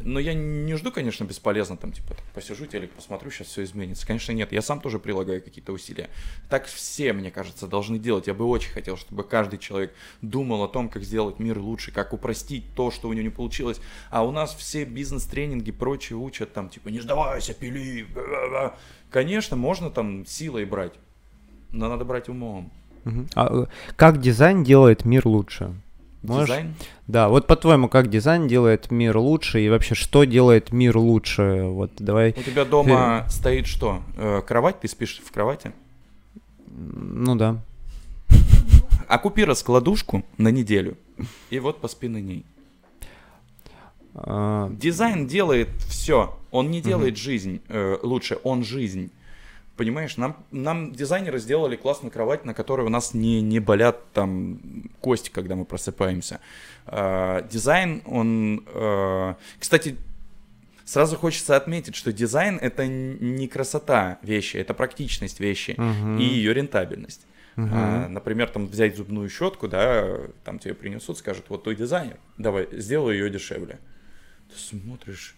Speaker 2: Но я не жду, конечно, бесполезно, там, типа, посижу телек, посмотрю, сейчас все изменится. Конечно, нет, я сам тоже прилагаю какие-то усилия. Так все, мне кажется, должны делать. Я бы очень хотел, чтобы каждый человек думал о том, как сделать мир лучше, как упростить то, что у него не получилось. А у нас все бизнес-тренинги прочие учат, там, типа, не сдавайся, пили. Конечно, можно там силой брать, но надо брать умом.
Speaker 1: А э, как дизайн делает мир лучше? Можешь? Дизайн? Да, вот по-твоему, как дизайн делает мир лучше и вообще что делает мир лучше? Вот давай.
Speaker 2: У тебя дома Фи... стоит что? Э, кровать? Ты спишь в кровати?
Speaker 1: Ну да.
Speaker 2: А купи раскладушку на неделю и вот поспи на ней. А... Дизайн делает все. Он не делает угу. жизнь э, лучше, он жизнь. Понимаешь, нам, нам дизайнеры сделали классную кровать, на которой у нас не, не болят там кости, когда мы просыпаемся. Э, дизайн, он... Э, кстати, сразу хочется отметить, что дизайн это не красота вещи, это практичность вещи uh-huh. и ее рентабельность. Uh-huh. А, например, там взять зубную щетку, да, там тебе принесут, скажут, вот твой дизайнер, давай, сделай ее дешевле. Ты смотришь,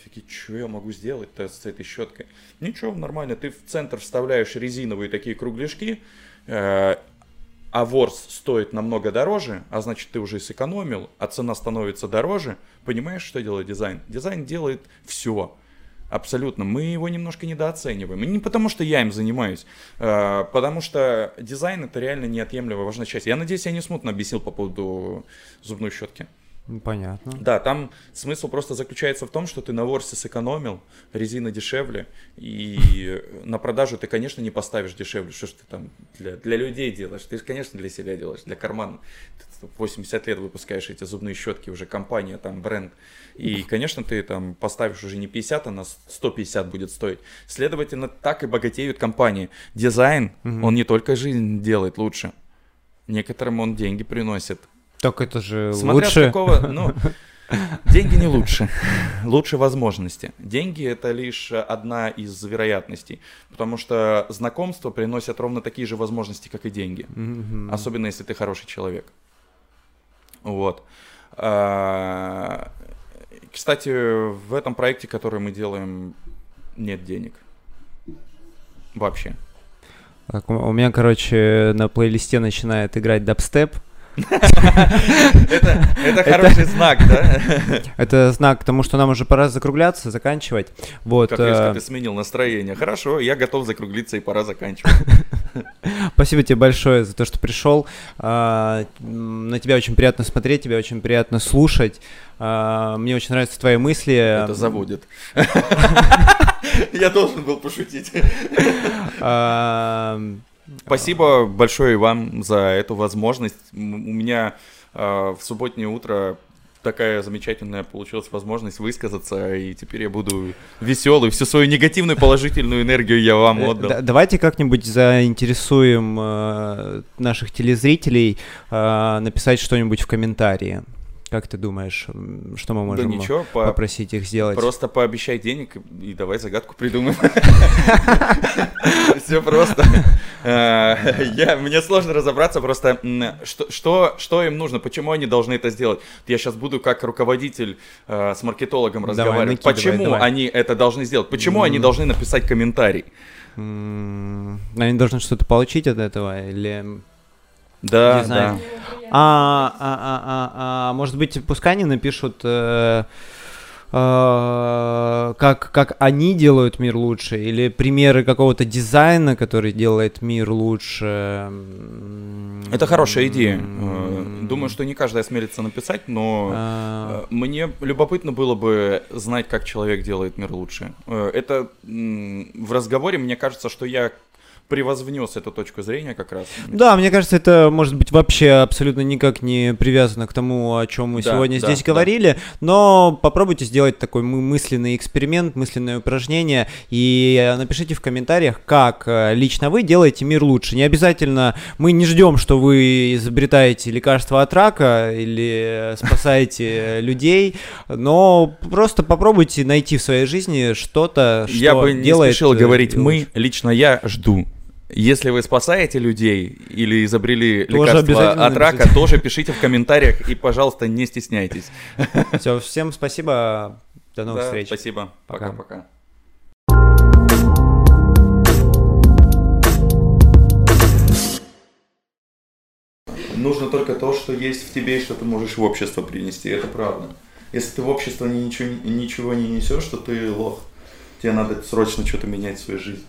Speaker 2: офигеть, что я могу сделать-то с этой щеткой? Ничего, нормально, ты в центр вставляешь резиновые такие кругляшки, э, а ворс стоит намного дороже, а значит ты уже сэкономил, а цена становится дороже, понимаешь, что делает дизайн? Дизайн делает все. Абсолютно. Мы его немножко недооцениваем. И не потому, что я им занимаюсь, а потому что дизайн это реально неотъемлемая важная часть. Я надеюсь, я не смутно объяснил по поводу зубной щетки.
Speaker 1: Понятно.
Speaker 2: Да, там смысл просто заключается в том, что ты на ворсе сэкономил, резина дешевле, и на продажу ты, конечно, не поставишь дешевле. Что ж ты там для, для людей делаешь? Ты конечно, для себя делаешь, для кармана. Ты 80 лет выпускаешь эти зубные щетки, уже компания, там, бренд. И, конечно, ты там поставишь уже не 50, а на 150 будет стоить. Следовательно, так и богатеют компании. Дизайн, угу. он не только жизнь делает лучше, некоторым он деньги приносит.
Speaker 1: Так это же Смотря лучше.
Speaker 2: какого, ну, деньги не лучше. Лучше возможности. Деньги это лишь одна из вероятностей. Потому что знакомства приносят ровно такие же возможности, как и деньги. Mm-hmm. Особенно если ты хороший человек. Вот. А, кстати, в этом проекте, который мы делаем, нет денег. Вообще.
Speaker 1: Так, у меня, короче, на плейлисте начинает играть дабстеп
Speaker 2: Это хороший знак, да?
Speaker 1: Это знак к тому, что нам уже пора закругляться, заканчивать. Вот.
Speaker 2: Как резко ты сменил настроение. Хорошо, я готов закруглиться и пора заканчивать.
Speaker 1: Спасибо тебе большое за то, что пришел. А, на тебя очень приятно смотреть, тебя очень приятно слушать. А, мне очень нравятся твои мысли.
Speaker 2: Это заводит. Я должен был пошутить. А, Спасибо большое вам за эту возможность. У меня в субботнее утро такая замечательная получилась возможность высказаться, и теперь я буду веселый, всю свою негативную положительную энергию я вам э, отдал.
Speaker 1: Давайте как-нибудь заинтересуем э, наших телезрителей э, написать что-нибудь в комментарии. Как ты думаешь, что мы можем да ничего, попросить их сделать?
Speaker 2: Просто пообещай денег и давай загадку придумаем. Все просто. Э, мне сложно разобраться просто, что им нужно, почему они должны это сделать. Я сейчас буду как руководитель э, с маркетологом разговаривать. почему они это должны сделать? Почему они должны написать комментарий?
Speaker 1: Они должны что-то получить от этого или...
Speaker 2: Да, да.
Speaker 1: А, а, а, а, а, может быть, пускай они напишут, э, э, как, как они делают мир лучше, или примеры какого-то дизайна, который делает мир лучше.
Speaker 2: Это хорошая идея. Э, думаю, что не каждый осмелится написать, но а... мне любопытно было бы знать, как человек делает мир лучше. Э, это в разговоре мне кажется, что я превозвнес эту точку зрения как раз.
Speaker 1: Да, мне кажется, это может быть вообще абсолютно никак не привязано к тому, о чем мы да, сегодня да, здесь да. говорили, но попробуйте сделать такой мысленный эксперимент, мысленное упражнение и напишите в комментариях, как э, лично вы делаете мир лучше. Не обязательно, мы не ждем, что вы изобретаете лекарство от рака или спасаете людей, но просто попробуйте найти в своей жизни что-то, что
Speaker 2: Я бы не спешил говорить «мы», лично я жду. Если вы спасаете людей или изобрели тоже лекарство от рака, напишите. тоже пишите в комментариях и, пожалуйста, не стесняйтесь.
Speaker 1: Все, всем спасибо. До новых да, встреч.
Speaker 2: Спасибо. Пока-пока. Нужно только то, что есть в тебе и что ты можешь в общество принести. Это правда. Если ты в общество ничего, ничего не несешь, то ты лох. Тебе надо срочно что-то менять в своей жизни.